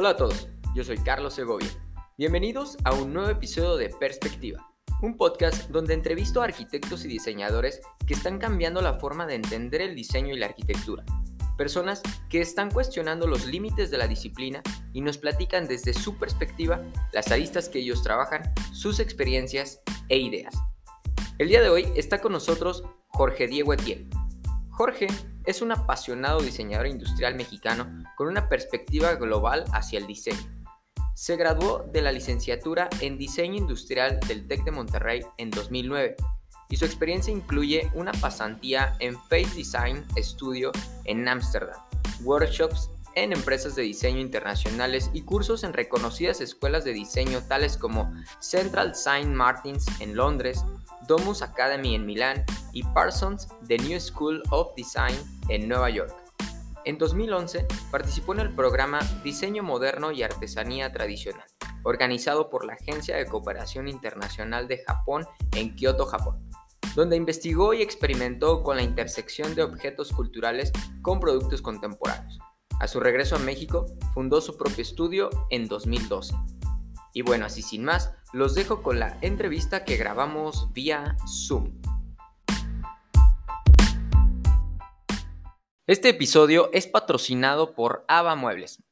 Hola a todos, yo soy Carlos Segovia. Bienvenidos a un nuevo episodio de Perspectiva, un podcast donde entrevisto a arquitectos y diseñadores que están cambiando la forma de entender el diseño y la arquitectura. Personas que están cuestionando los límites de la disciplina y nos platican desde su perspectiva las aristas que ellos trabajan, sus experiencias e ideas. El día de hoy está con nosotros Jorge Diego Etienne. Jorge es un apasionado diseñador industrial mexicano con una perspectiva global hacia el diseño. Se graduó de la licenciatura en Diseño Industrial del TEC de Monterrey en 2009 y su experiencia incluye una pasantía en Face Design Studio en Ámsterdam, workshops en empresas de diseño internacionales y cursos en reconocidas escuelas de diseño tales como Central Saint Martins en Londres, Domus Academy en Milán y Parsons The New School of Design en Nueva York. En 2011 participó en el programa Diseño Moderno y Artesanía Tradicional, organizado por la Agencia de Cooperación Internacional de Japón en Kioto, Japón, donde investigó y experimentó con la intersección de objetos culturales con productos contemporáneos. A su regreso a México, fundó su propio estudio en 2012. Y bueno, así sin más, los dejo con la entrevista que grabamos vía Zoom. Este episodio es patrocinado por Ava Muebles.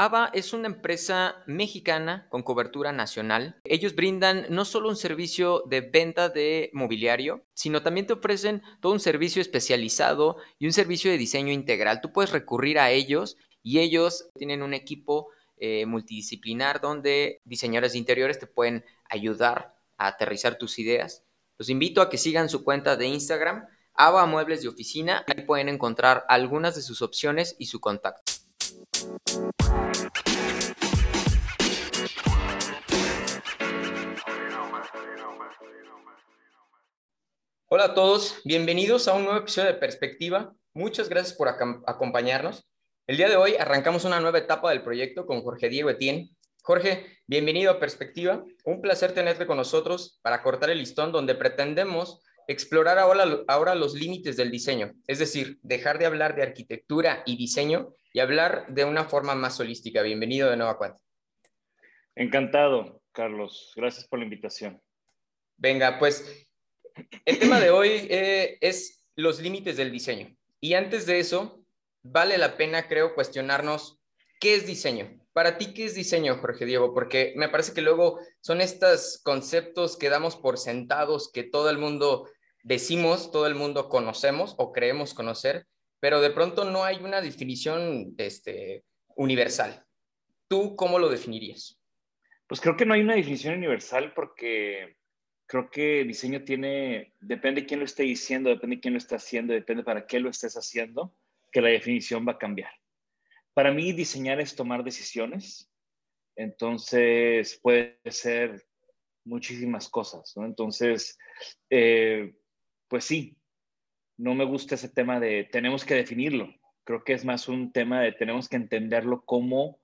Ava es una empresa mexicana con cobertura nacional. Ellos brindan no solo un servicio de venta de mobiliario, sino también te ofrecen todo un servicio especializado y un servicio de diseño integral. Tú puedes recurrir a ellos y ellos tienen un equipo eh, multidisciplinar donde diseñadores de interiores te pueden ayudar a aterrizar tus ideas. Los invito a que sigan su cuenta de Instagram, Ava Muebles de Oficina. Ahí pueden encontrar algunas de sus opciones y su contacto. Hola a todos, bienvenidos a un nuevo episodio de Perspectiva. Muchas gracias por acompañarnos. El día de hoy arrancamos una nueva etapa del proyecto con Jorge Diego Etienne. Jorge, bienvenido a Perspectiva. Un placer tenerte con nosotros para cortar el listón donde pretendemos explorar ahora, ahora los límites del diseño, es decir, dejar de hablar de arquitectura y diseño y hablar de una forma más holística. Bienvenido de nuevo a Cuenta. Encantado, Carlos. Gracias por la invitación. Venga, pues el tema de hoy eh, es los límites del diseño. Y antes de eso, vale la pena, creo, cuestionarnos qué es diseño. Para ti, ¿qué es diseño, Jorge Diego? Porque me parece que luego son estos conceptos que damos por sentados, que todo el mundo decimos, todo el mundo conocemos o creemos conocer, pero de pronto no hay una definición este, universal. ¿Tú cómo lo definirías? Pues creo que no hay una definición universal porque creo que diseño tiene, depende de quién lo esté diciendo, depende de quién lo está haciendo, depende para qué lo estés haciendo que la definición va a cambiar. Para mí, diseñar es tomar decisiones, entonces puede ser muchísimas cosas, ¿no? Entonces, eh, pues sí, no me gusta ese tema de tenemos que definirlo. Creo que es más un tema de tenemos que entenderlo cómo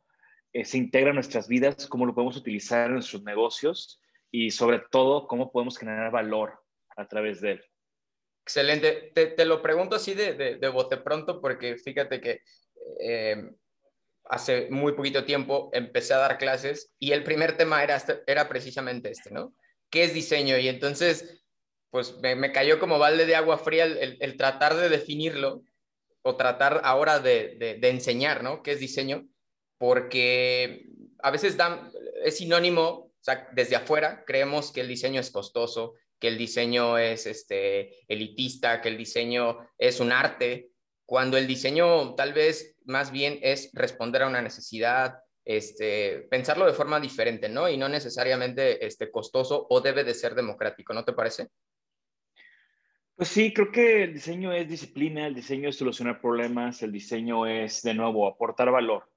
eh, se integra en nuestras vidas, cómo lo podemos utilizar en nuestros negocios y sobre todo cómo podemos generar valor a través de él. Excelente. Te, lo pregunto así de, de, bote pronto porque fíjate que eh, hace muy poquito tiempo empecé a dar clases y el primer tema era, este, era precisamente este, ¿no? ¿Qué es diseño? Y entonces, pues me, cayó como balde de agua fría el, tratar de definirlo o tratar ahora de, de, enseñar, ¿no? ¿Qué es diseño? Porque a veces dan, es sinónimo, o sea, desde afuera creemos que el diseño es costoso, que el diseño es este, elitista, que el diseño es un arte, cuando el diseño tal vez más bien es responder a una necesidad, este, pensarlo de forma diferente, ¿no? Y no necesariamente este, costoso o debe de ser democrático, ¿no te parece? Pues sí, creo que el diseño es disciplina, el diseño es solucionar problemas, el diseño es, de nuevo, aportar valor.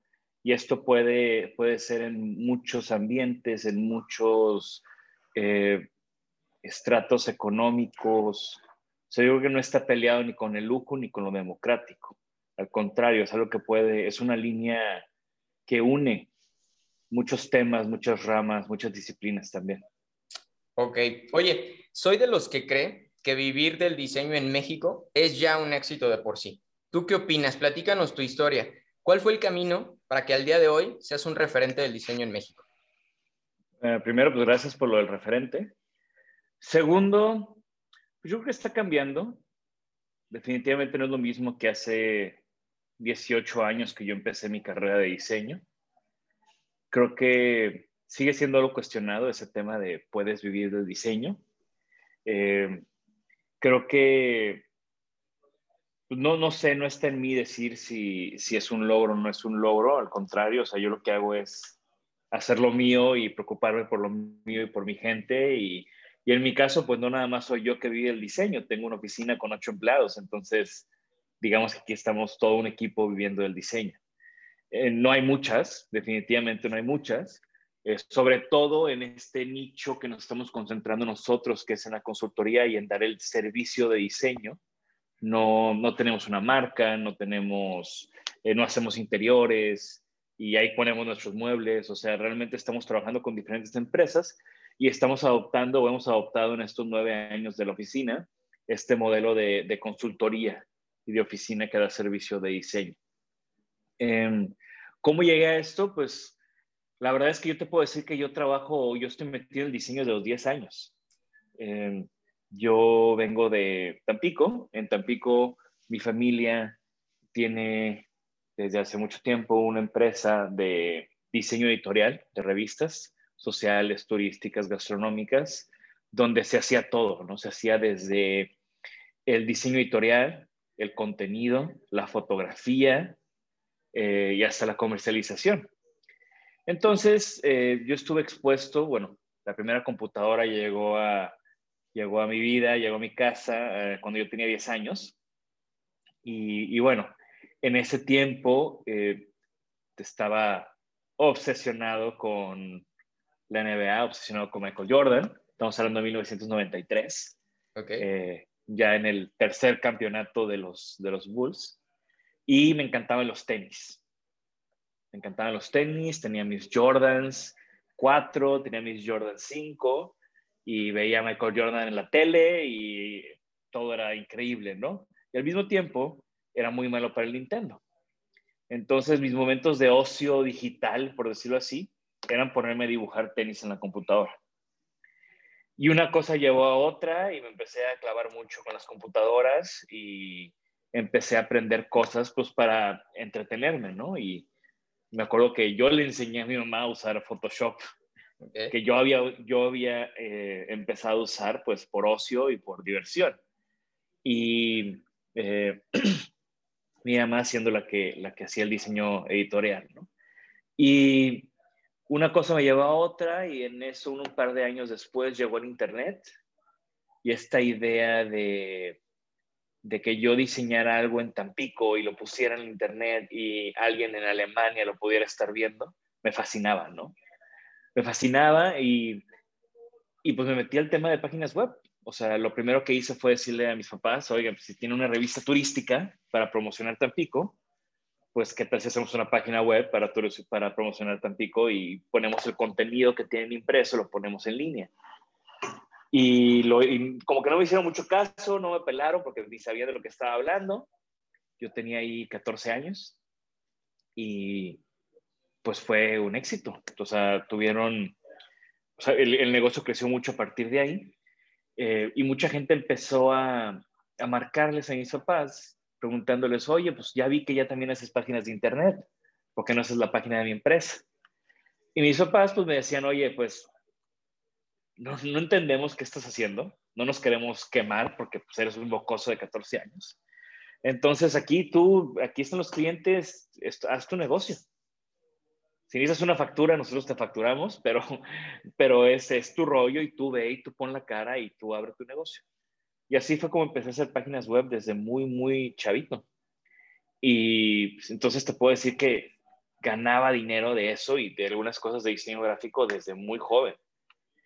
Y esto puede, puede ser en muchos ambientes, en muchos eh, estratos económicos. O sea, yo creo que no está peleado ni con el lujo ni con lo democrático. Al contrario, es algo que puede, es una línea que une muchos temas, muchas ramas, muchas disciplinas también. Ok. Oye, soy de los que cree que vivir del diseño en México es ya un éxito de por sí. ¿Tú qué opinas? Platícanos tu historia. ¿Cuál fue el camino para que al día de hoy seas un referente del diseño en México? Eh, primero, pues gracias por lo del referente. Segundo, pues yo creo que está cambiando. Definitivamente no es lo mismo que hace 18 años que yo empecé mi carrera de diseño. Creo que sigue siendo algo cuestionado ese tema de puedes vivir del diseño. Eh, creo que no, no sé, no está en mí decir si, si es un logro o no es un logro, al contrario, o sea, yo lo que hago es hacer lo mío y preocuparme por lo mío y por mi gente y, y en mi caso, pues no nada más soy yo que vive el diseño, tengo una oficina con ocho empleados, entonces digamos que aquí estamos todo un equipo viviendo el diseño. Eh, no hay muchas, definitivamente no hay muchas, eh, sobre todo en este nicho que nos estamos concentrando nosotros, que es en la consultoría y en dar el servicio de diseño. No, no tenemos una marca, no tenemos, eh, no hacemos interiores y ahí ponemos nuestros muebles, o sea, realmente estamos trabajando con diferentes empresas y estamos adoptando o hemos adoptado en estos nueve años de la oficina este modelo de, de consultoría y de oficina que da servicio de diseño. Em, ¿Cómo llegué a esto? Pues la verdad es que yo te puedo decir que yo trabajo, yo estoy metido en el diseño de los 10 años. Em, yo vengo de Tampico. En Tampico mi familia tiene desde hace mucho tiempo una empresa de diseño editorial de revistas sociales, turísticas, gastronómicas, donde se hacía todo, ¿no? Se hacía desde el diseño editorial, el contenido, la fotografía eh, y hasta la comercialización. Entonces, eh, yo estuve expuesto, bueno, la primera computadora llegó a, llegó a mi vida, llegó a mi casa eh, cuando yo tenía 10 años. Y, y bueno, en ese tiempo estaba obsesionado con la NBA, obsesionado con Michael Jordan. Estamos hablando de 1993. Okay ya en el tercer campeonato de los, de los Bulls. Y me encantaban los tenis. Me encantaban los tenis, tenía mis Jordans 4, tenía mis Jordans 5 y veía a Michael Jordan en la tele y todo era increíble, ¿no? Y al mismo tiempo era muy malo para el Nintendo. Entonces mis momentos de ocio digital, por decirlo así, eran ponerme a dibujar tenis en la computadora. Y una cosa llevó a otra y me empecé a clavar mucho con las computadoras y empecé a aprender cosas pues para entretenerme, ¿no? Y me acuerdo que yo le enseñé a mi mamá a usar Photoshop, que yo había, yo había eh, empezado a usar pues por ocio y por diversión. Y eh, mi mamá siendo la que, la que hacía el diseño editorial. Y una cosa me llevó a otra y en eso un par de años después llegó el Internet y esta idea de, de que yo diseñara algo en Tampico y lo pusiera en Internet y alguien en Alemania lo pudiera estar viendo, me fascinaba, ¿no? Me fascinaba y, y pues me metí al tema de páginas web. O sea, lo primero que hice fue decirle a mis papás, oigan, pues, si tiene una revista turística para promocionar Tampico, pues qué tal si hacemos una página web para, para promocionar Tampico y ponemos el contenido que tienen impreso, lo ponemos en línea. Y, lo, como que no me hicieron mucho caso, no me pelaron porque ni sabía de lo que estaba hablando. Yo tenía ahí 14 años y pues fue un éxito. O sea, tuvieron, o sea, el, negocio creció mucho a partir de ahí eh, y mucha gente empezó a, a marcarles a mis papás preguntándoles, oye, pues ya vi que ya también haces páginas de internet, ¿por qué no haces la página de mi empresa? Y mis papás pues me decían, oye, pues no, entendemos qué estás haciendo, no nos queremos quemar porque pues, eres un bocoso de 14 años. Entonces aquí tú, aquí están los clientes, haz tu negocio. Si necesitas una factura, nosotros te facturamos, pero, pero ese es tu rollo y tú ve y tú pon la cara y tú abre tu negocio. Y así fue como empecé a hacer páginas web desde muy, muy chavito. Y pues, entonces te puedo decir que ganaba dinero de eso y de algunas cosas de diseño gráfico desde muy joven.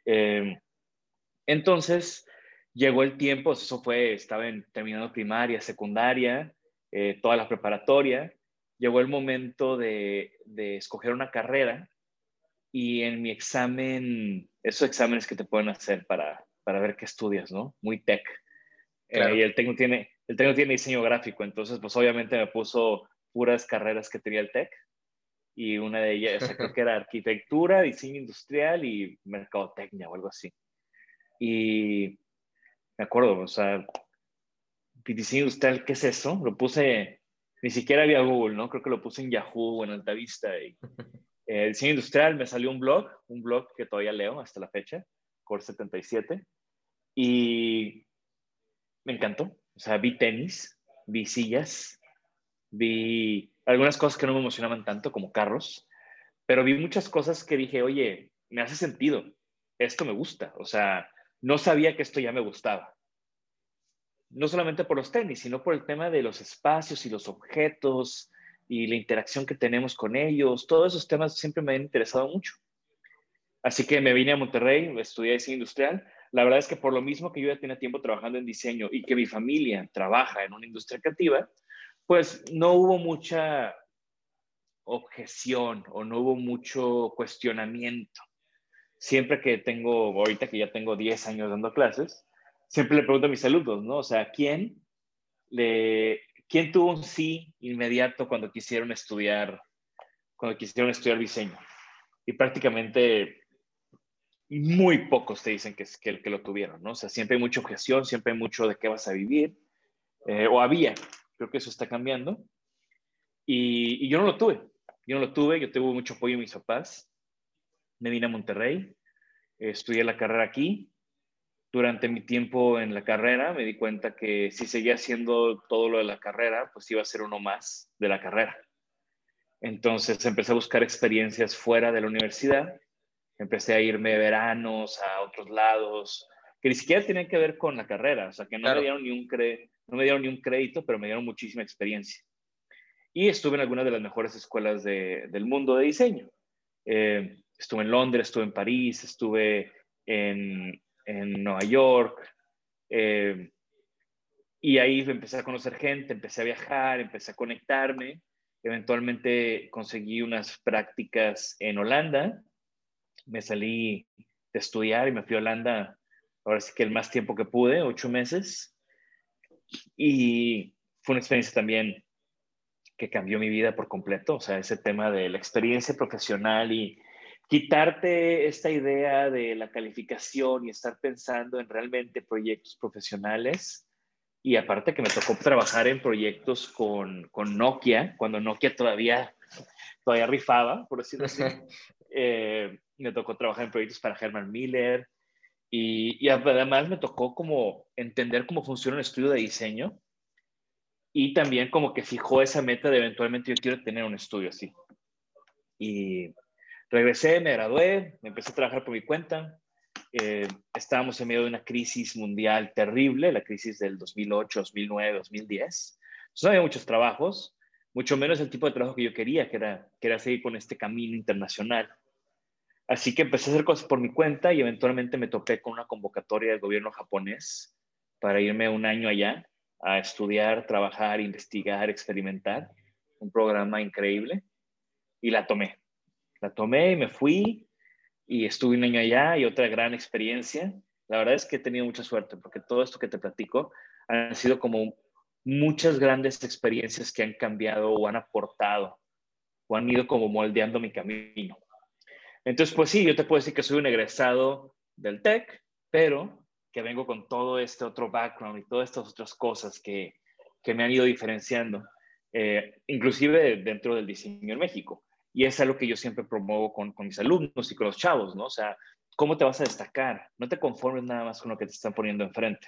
Em, entonces llegó el tiempo, eso fue, estaba en, terminando primaria, secundaria, eh, toda la preparatoria. Llegó el momento de, de escoger una carrera y en mi examen, esos exámenes que te pueden hacer para, para ver qué estudias, ¿no? Muy tech. Eh, y el técnico tiene, el tiene diseño gráfico, entonces pues obviamente me puso puras carreras que tenía el TEC. y una de ellas, creo que era arquitectura, diseño industrial y mercadotecnia o algo así. Y me acuerdo, o sea, diseño industrial, ¿qué es eso? Lo puse, ni siquiera había Google, ¿no? Creo que lo puse en Yahoo o en Altavista. Y, eh, diseño industrial, me salió un blog, un blog que todavía leo hasta la fecha, Core 77, y me encantó. O sea, vi tenis, vi sillas, vi algunas cosas que no me emocionaban tanto como carros, pero vi muchas cosas que dije, oye, me hace sentido, esto me gusta, o sea, no sabía que esto ya me gustaba. No solamente por los tenis, sino por el tema de los espacios y los objetos y la interacción que tenemos con ellos. Todos esos temas siempre me han interesado mucho. Así que me vine a Monterrey, estudié diseño industrial. La verdad es que por lo mismo que yo ya tenía tiempo trabajando en diseño y que mi familia trabaja en una industria creativa, pues no hubo mucha objeción o no hubo mucho cuestionamiento. Siempre que tengo, ahorita que ya tengo 10 años dando clases, siempre le pregunto a mis alumnos, ¿no? O sea, ¿quién, le, ¿quién tuvo un sí inmediato cuando quisieron estudiar, cuando quisieron estudiar diseño? Y prácticamente muy pocos te dicen que, que, que lo tuvieron, ¿no? O sea, siempre hay mucha objeción, siempre hay mucho de qué vas a vivir, eh, o había, Creo que eso está cambiando. Y, yo no lo tuve. Yo no lo tuve. Yo tuve mucho apoyo de mis papás. Me vine a Monterrey. Estudié la carrera aquí. Durante mi tiempo en la carrera me di cuenta que si seguía haciendo todo lo de la carrera, pues iba a ser uno más de la carrera. Entonces empecé a buscar experiencias fuera de la universidad. Empecé a irme veranos a otros lados que ni siquiera tenían que ver con la carrera, o sea, que no me dieron ni un no me dieron ni un crédito, pero me dieron muchísima experiencia. Y estuve en algunas de las mejores escuelas del mundo de diseño. Eh, estuve en Londres, estuve en París, estuve en, en Nueva York. Eh, y ahí empecé a conocer gente, empecé a viajar, empecé a conectarme. Eventualmente conseguí unas prácticas en Holanda. Me salí de estudiar y me fui a Holanda, ahora sí que el más tiempo que pude, ocho meses. Y fue una experiencia también que cambió mi vida por completo, o sea, ese tema de la experiencia profesional y quitarte esta idea de la calificación y estar pensando en realmente proyectos profesionales. Y aparte que me tocó trabajar en proyectos con, con Nokia, cuando Nokia todavía, todavía rifaba, por decirlo así. Eh, me tocó trabajar en proyectos para Herman Miller, y, además me tocó como entender cómo funciona un estudio de diseño y también como que fijó esa meta de eventualmente yo quiero tener un estudio así. Y regresé, me gradué, me empecé a trabajar por mi cuenta. Eh, estábamos en medio de una crisis mundial terrible, la crisis del 2008, 2009, 2010. no había muchos trabajos, mucho menos el tipo de trabajo que yo quería, que era, que era seguir con este camino internacional. Así que empecé a hacer cosas por mi cuenta y eventualmente me topé con una convocatoria del gobierno japonés para irme un año allá a estudiar, trabajar, investigar, experimentar. Un programa increíble. Y la tomé. La tomé y me fui y estuve un año allá y otra gran experiencia. La verdad es que he tenido mucha suerte porque todo esto que te platico han sido como muchas grandes experiencias que han cambiado o han aportado o han ido como moldeando mi camino. Entonces, pues sí, yo te puedo decir que soy un egresado del TEC, pero que vengo con todo este otro background y todas estas otras cosas que, que me han ido diferenciando, eh, inclusive dentro del diseño en México. Y es algo que yo siempre promuevo con, con mis alumnos y con los chavos, ¿no? O sea, ¿cómo te vas a destacar? No te conformes nada más con lo que te están poniendo enfrente.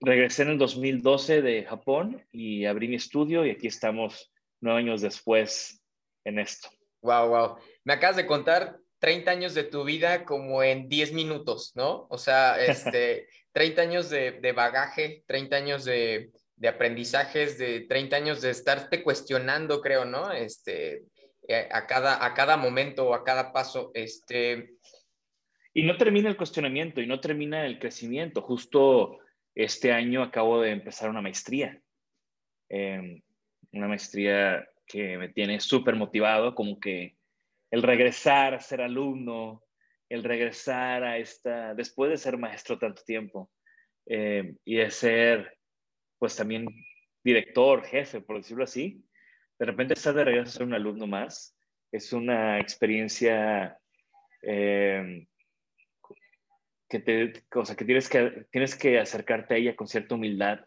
Regresé en el 2012 de Japón y abrí mi estudio y aquí estamos nueve años después en esto. Wow, wow. Me acabas de contar 30 años de tu vida como en 10 minutos, ¿no? O sea, este, 30 años de, bagaje, 30 años de, aprendizajes, de 30 años de estarte cuestionando, creo, ¿no? Este, a, cada, a cada momento a cada paso, este... Y no termina el cuestionamiento y no termina el crecimiento. Justo este año acabo de empezar una maestría. Em, una maestría que me tiene súper motivado, como que el regresar a ser alumno, el regresar a esta, después de ser maestro tanto tiempo eh, y de ser, pues también director, jefe, por decirlo así, de repente estás de regreso a ser un alumno más. Es una experiencia eh, que, te, que, tienes que tienes que acercarte a ella con cierta humildad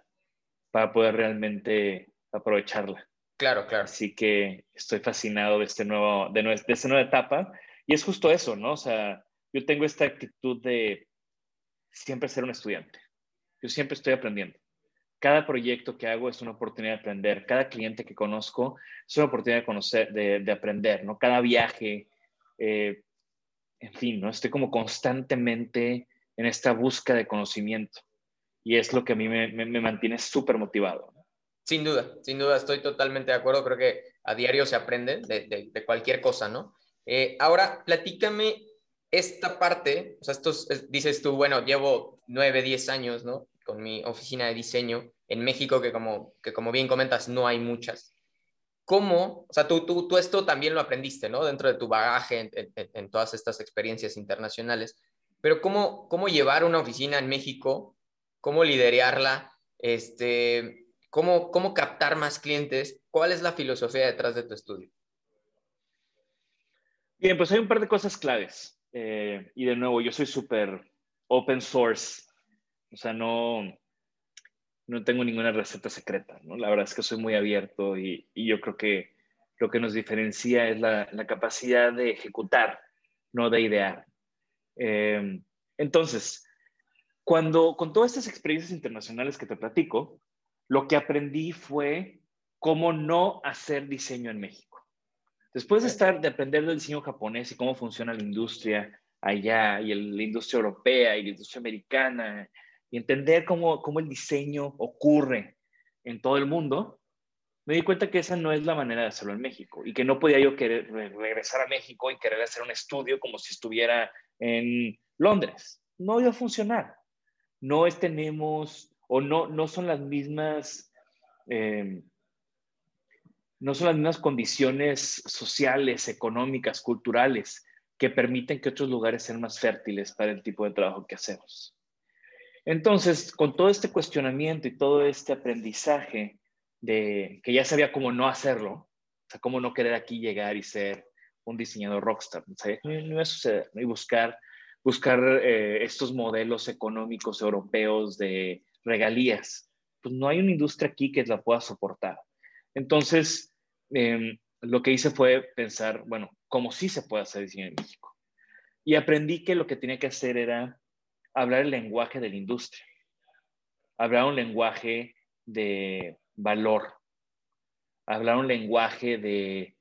para poder realmente aprovecharla. Claro, claro. Así que estoy fascinado de, este nuevo, de, de esta nueva etapa. Y es justo eso, ¿no? O sea, yo tengo esta actitud de siempre ser un estudiante. Yo siempre estoy aprendiendo. Cada proyecto que hago es una oportunidad de aprender. Cada cliente que conozco es una oportunidad de conocer, de, aprender, ¿no? Cada viaje, eh, en fin, ¿no? Estoy como constantemente en esta búsqueda de conocimiento. Y es lo que a mí me, me, mantiene súper motivado. Sin duda, sin duda, estoy totalmente de acuerdo. Creo que a diario se aprende de, cualquier cosa, ¿no? Eh, ahora, platícame esta parte, o sea, esto dices tú, bueno, llevo nueve, diez años, ¿no? Con mi oficina de diseño en México, que como, que como bien comentas, no hay muchas. ¿Cómo, o sea, tú, tú, tú esto también lo aprendiste, ¿no? Dentro de tu bagaje en, en, todas estas experiencias internacionales, pero ¿cómo, cómo llevar una oficina en México? ¿Cómo liderarla? Este, ¿cómo, ¿Cómo captar más clientes? ¿Cuál es la filosofía detrás de tu estudio? Bien, pues hay un par de cosas claves. Eh, y de nuevo, yo soy súper open source, o sea, no, no tengo ninguna receta secreta, ¿no? La verdad es que soy muy abierto y, y yo creo que lo que nos diferencia es la, la capacidad de ejecutar, no de idear. Eh, entonces, cuando con todas estas experiencias internacionales que te platico, lo que aprendí fue cómo no hacer diseño en México. Después de estar, de aprender del diseño japonés y cómo funciona la industria allá y la industria europea y la industria americana y entender cómo, cómo el diseño ocurre en todo el mundo, me di cuenta que esa no es la manera de hacerlo en México y que no podía yo querer regresar a México y querer hacer un estudio como si estuviera en Londres. No iba a funcionar. No es, tenemos o no, no son las mismas eh, no son las mismas condiciones sociales, económicas, culturales que permiten que otros lugares sean más fértiles para el tipo de trabajo que hacemos. Entonces, con todo este cuestionamiento y todo este aprendizaje de que ya sabía cómo no hacerlo, o sea, cómo no querer aquí llegar y ser un diseñador rockstar, no, iba a y buscar, buscar eh, estos modelos económicos europeos de regalías. Pues no hay una industria aquí que la pueda soportar. Entonces, em, lo que hice fue pensar, bueno, ¿cómo sí se puede hacer diseño en México? Y aprendí que lo que tenía que hacer era hablar el lenguaje de la industria, hablar un lenguaje de valor, hablar un lenguaje de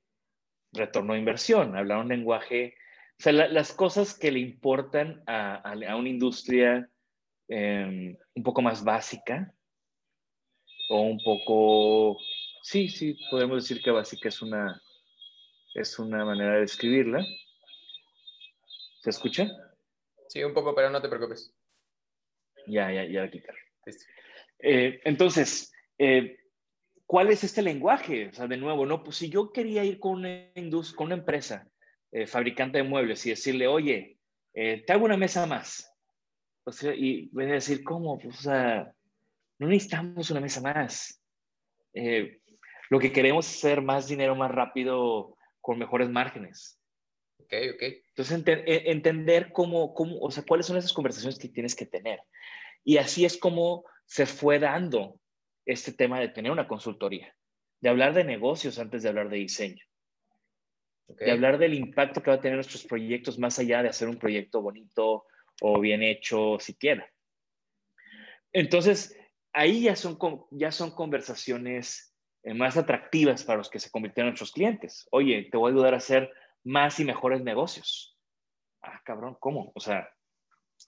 retorno a inversión, hablar un lenguaje, o sea, las cosas que le importan a, una industria em, un poco más básica o un poco Sí, sí, podemos decir que básica es una, es una manera de describirla. ¿Se escucha? Sí, un poco, pero no te preocupes. Ya, ya, ya la quitar. Eh, entonces, eh, ¿cuál es este lenguaje? O sea, de nuevo, no, pues si yo quería ir con una, con una empresa eh, fabricante de muebles y decirle, oye, te hago una mesa más. O sea, y voy a decir, ¿cómo? Pues, o sea, no necesitamos una mesa más. Lo que queremos es hacer más dinero más rápido con mejores márgenes. Ok, ok. Entonces, e, entender cómo, cómo, o sea, cuáles son esas conversaciones que tienes que tener. Y así es como se fue dando este tema de tener una consultoría, de hablar de negocios antes de hablar de diseño, de hablar del impacto que va a tener nuestros proyectos más allá de hacer un proyecto bonito o bien hecho siquiera. Entonces, ahí ya son, ya son conversaciones eh, más atractivas para los que se convirtieron en nuestros clientes. Oye, te voy a ayudar a hacer más y mejores negocios. Ah, cabrón, ¿cómo? O sea,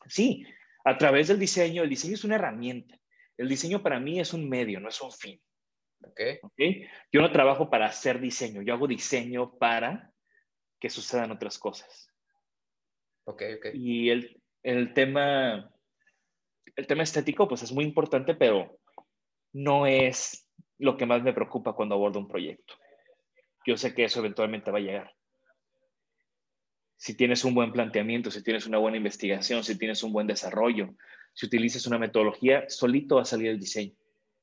sí, a través del diseño, el diseño es una herramienta. El diseño para mí es un medio, no es un fin. Okay. ¿Okay? Yo no trabajo para hacer diseño, yo hago diseño para que sucedan otras cosas. Ok, ok. Y el, el tema, el tema estético, pues es muy importante, pero no es lo que más me preocupa cuando abordo un proyecto. Yo sé que eso eventualmente va a llegar. Si tienes un buen planteamiento, si tienes una buena investigación, si tienes un buen desarrollo, si utilizas una metodología, solito va a salir el diseño.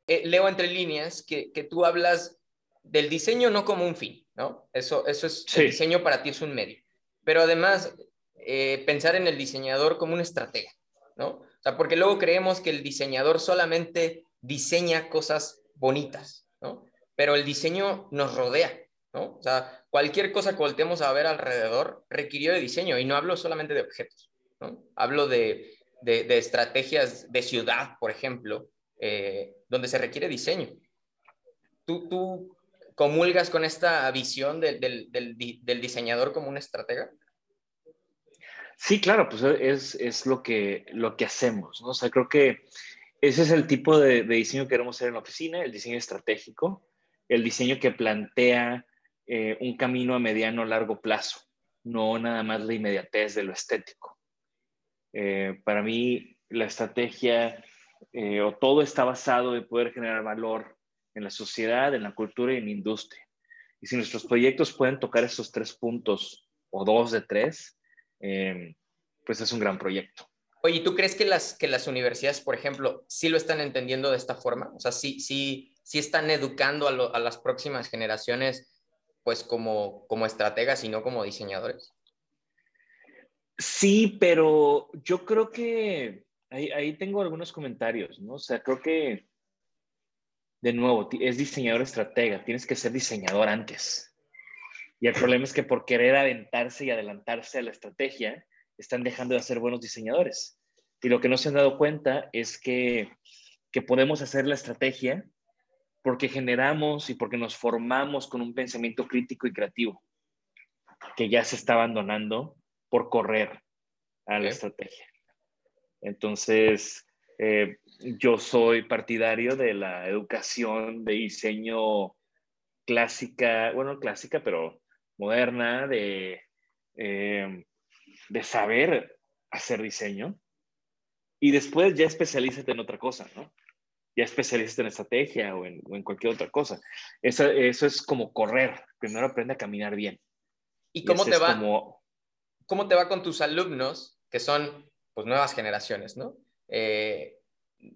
Eh, leo entre líneas que, tú hablas del diseño no como un fin, ¿no? Eso, eso es, el diseño para ti es un medio. Pero además, eh, pensar en el diseñador como un estratega, ¿no? O sea, porque luego creemos que el diseñador solamente diseña cosas bonitas, ¿no? Pero el diseño nos rodea, ¿no? O sea, cualquier cosa que volteemos a ver alrededor requirió de diseño y no hablo solamente de objetos, ¿no? Hablo de, de, estrategias de ciudad, por ejemplo, eh, donde se requiere diseño. ¿Tú, ¿Tú comulgas con esta visión del, del, del, diseñador como un estratega? Sí, claro, pues es, es, lo, que, lo que hacemos, ¿no? O sea, creo que ese es el tipo de, de, diseño que queremos hacer en la oficina, el diseño estratégico, el diseño que plantea eh, un camino a mediano largo plazo, no nada más la inmediatez de lo estético. Eh, para mí, la estrategia eh, o todo está basado en poder generar valor en la sociedad, en la cultura y en la industria. Y si nuestros proyectos pueden tocar esos tres puntos o dos de tres, pues es un gran proyecto. Oye, ¿tú crees que las, que las universidades, por ejemplo, sí lo están entendiendo de esta forma? O sea, sí, sí, sí están educando a, las próximas generaciones, pues como, como estrategas y no como diseñadores. Sí, pero yo creo que ahí, ahí tengo algunos comentarios, ¿no? O sea, creo que, de nuevo, es diseñador estratega, tienes que ser diseñador antes. Y el problema es que por querer aventarse y adelantarse a la estrategia, están dejando de ser buenos diseñadores. Y lo que no se han dado cuenta es que, que podemos hacer la estrategia porque generamos y porque nos formamos con un pensamiento crítico y creativo que ya se está abandonando por correr a la estrategia. Entonces, eh, yo soy partidario de la educación de diseño clásica, bueno, clásica, pero moderna, de eh, de saber hacer diseño y después ya especialízate en otra cosa, ¿no? Ya especialízate en estrategia o en, cualquier otra cosa. Eso, eso, es como correr. Primero aprende a caminar bien. ¿Y cómo te va? ¿Cómo te va con tus alumnos que son pues nuevas generaciones, ¿no? Eh,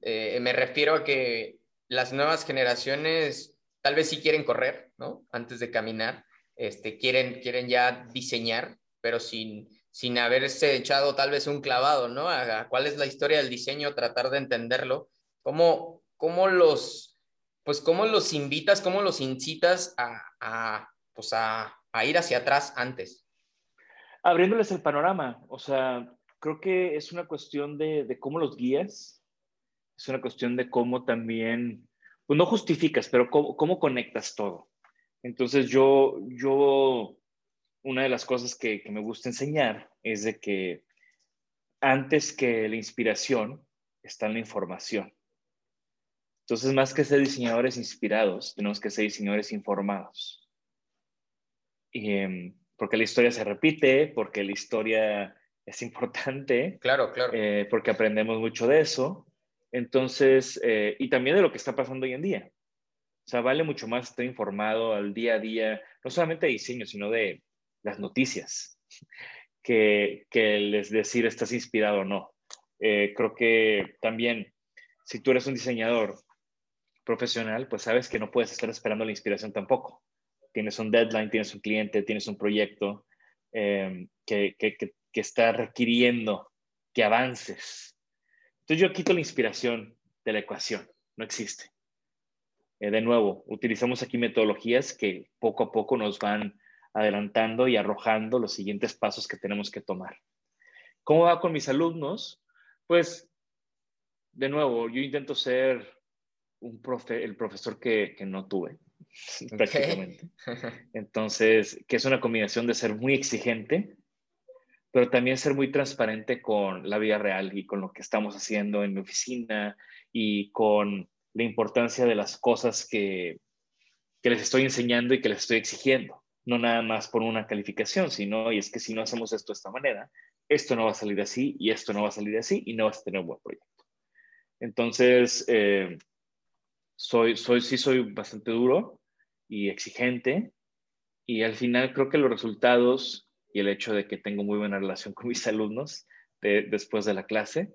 eh, me refiero a que las nuevas generaciones tal vez sí quieren correr, ¿no? Antes de caminar, este, quieren, quieren ya diseñar, pero sin, sin haberse echado tal vez un clavado, ¿no? A, cuál es la historia del diseño, tratar de entenderlo. ¿Cómo, cómo los, pues, cómo los invitas, cómo los incitas a, a pues, a, a ir hacia atrás antes? Abriéndoles el panorama, o sea, creo que es una cuestión de, cómo los guías, es una cuestión de cómo también, pues no justificas, pero cómo, cómo conectas todo. Entonces yo, yo una de las cosas que, me gusta enseñar es de que antes que la inspiración está la información. Entonces, más que ser diseñadores inspirados, tenemos que ser diseñadores informados. Em, porque la historia se repite, porque la historia es importante. Claro, claro. Eh, porque aprendemos mucho de eso. Entonces, eh, y también de lo que está pasando hoy en día. O sea, vale mucho más estar informado al día a día, no solamente de diseño, sino de las noticias que, que les decir estás inspirado o no. Eh, creo que también, si tú eres un diseñador profesional, pues sabes que no puedes estar esperando la inspiración tampoco. Tienes un deadline, tienes un cliente, tienes un proyecto em, que, que, que, está requiriendo que avances. Entonces yo quito la inspiración de la ecuación, no existe. Eh, de nuevo, utilizamos aquí metodologías que poco a poco nos van adelantando y arrojando los siguientes pasos que tenemos que tomar. ¿Cómo va con mis alumnos? Pues, de nuevo, yo intento ser un profe, el profesor que, no tuve, prácticamente. Entonces, que es una combinación de ser muy exigente, pero también ser muy transparente con la vida real y con lo que estamos haciendo en mi oficina y con la importancia de las cosas que, que les estoy enseñando y que les estoy exigiendo no nada más por una calificación, sino, y es que si no hacemos esto de esta manera, esto no va a salir así y esto no va a salir así y no vas a tener un buen proyecto. Entonces, eh, soy, soy, sí soy bastante duro y exigente y al final creo que los resultados y el hecho de que tengo muy buena relación con mis alumnos después de la clase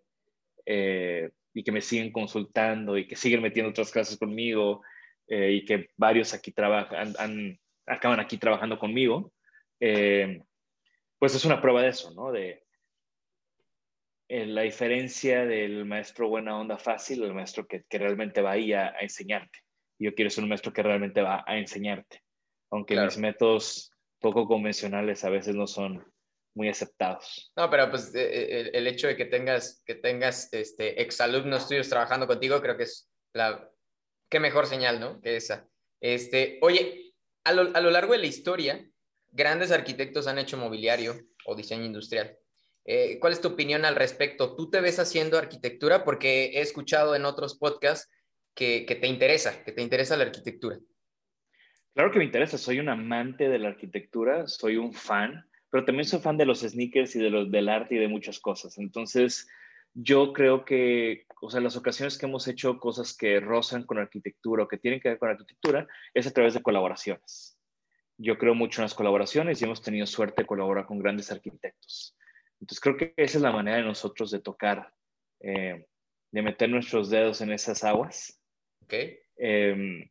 eh, y que me siguen consultando y que siguen metiendo otras clases conmigo eh, y que varios aquí trabajan, acaban aquí trabajando conmigo, eh, pues es una prueba de eso, ¿no? De la diferencia del maestro buena onda fácil el maestro que, realmente va ahí a, enseñarte. Yo quiero ser un maestro que realmente va a enseñarte, aunque mis métodos poco convencionales a veces no son muy aceptados. No, pero pues el, hecho de que tengas, que tengas este, exalumnos tuyos trabajando contigo, creo que es la, qué mejor señal, ¿no? Que esa. Este, oye, a lo, a lo largo de la historia, grandes arquitectos han hecho mobiliario o diseño industrial. Eh, ¿Cuál es tu opinión al respecto? ¿Tú te ves haciendo arquitectura? Porque he escuchado en otros podcasts que, que te interesa, que te interesa la arquitectura. Claro que me interesa, soy un amante de la arquitectura, soy un fan, pero también soy fan de los sneakers y de los, del arte y de muchas cosas. Entonces, yo creo que, o sea, las ocasiones que hemos hecho cosas que rozan con arquitectura o que tienen que ver con arquitectura es a través de colaboraciones. Yo creo mucho en las colaboraciones y hemos tenido suerte de colaborar con grandes arquitectos. Entonces, creo que esa es la manera de nosotros de tocar, eh, de meter nuestros dedos en esas aguas. Ok. Em,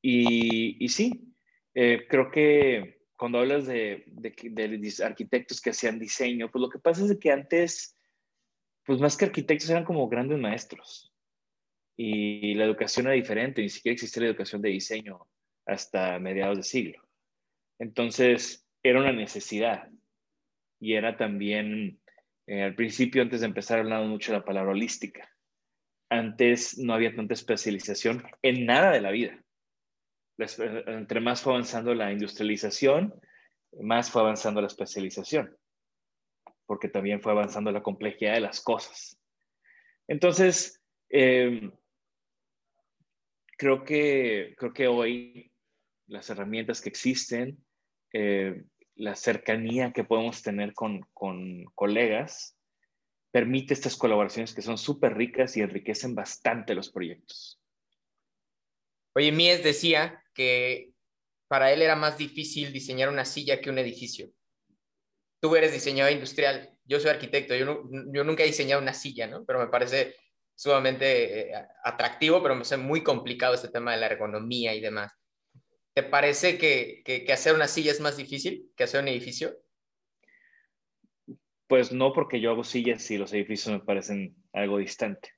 y, y, sí, eh, creo que cuando hablas de, de, arquitectos que hacían diseño, pues lo que pasa es que antes, pues más que arquitectos eran como grandes maestros. Y la educación era diferente, ni siquiera existía la educación de diseño hasta mediados de siglo. Entonces, era una necesidad. Y era también, eh, al principio, antes de empezar, hablando mucho de la palabra holística. Antes no había tanta especialización en nada de la vida entre más fue avanzando la industrialización, más fue avanzando la especialización, porque también fue avanzando la complejidad de las cosas. Entonces, em, creo, que, creo que hoy las herramientas que existen, eh, la cercanía que podemos tener con, con colegas, permite estas colaboraciones que son súper ricas y enriquecen bastante los proyectos. Oye, Mies decía que para él era más difícil diseñar una silla que un edificio. Tú eres diseñador industrial, yo soy arquitecto, yo, nunca he diseñado una silla, ¿no? Pero me parece sumamente eh, atractivo, pero me parece muy complicado este tema de la ergonomía y demás. ¿Te parece que, hacer una silla es más difícil que hacer un edificio? Pues no, porque yo hago sillas y los edificios me parecen algo distante.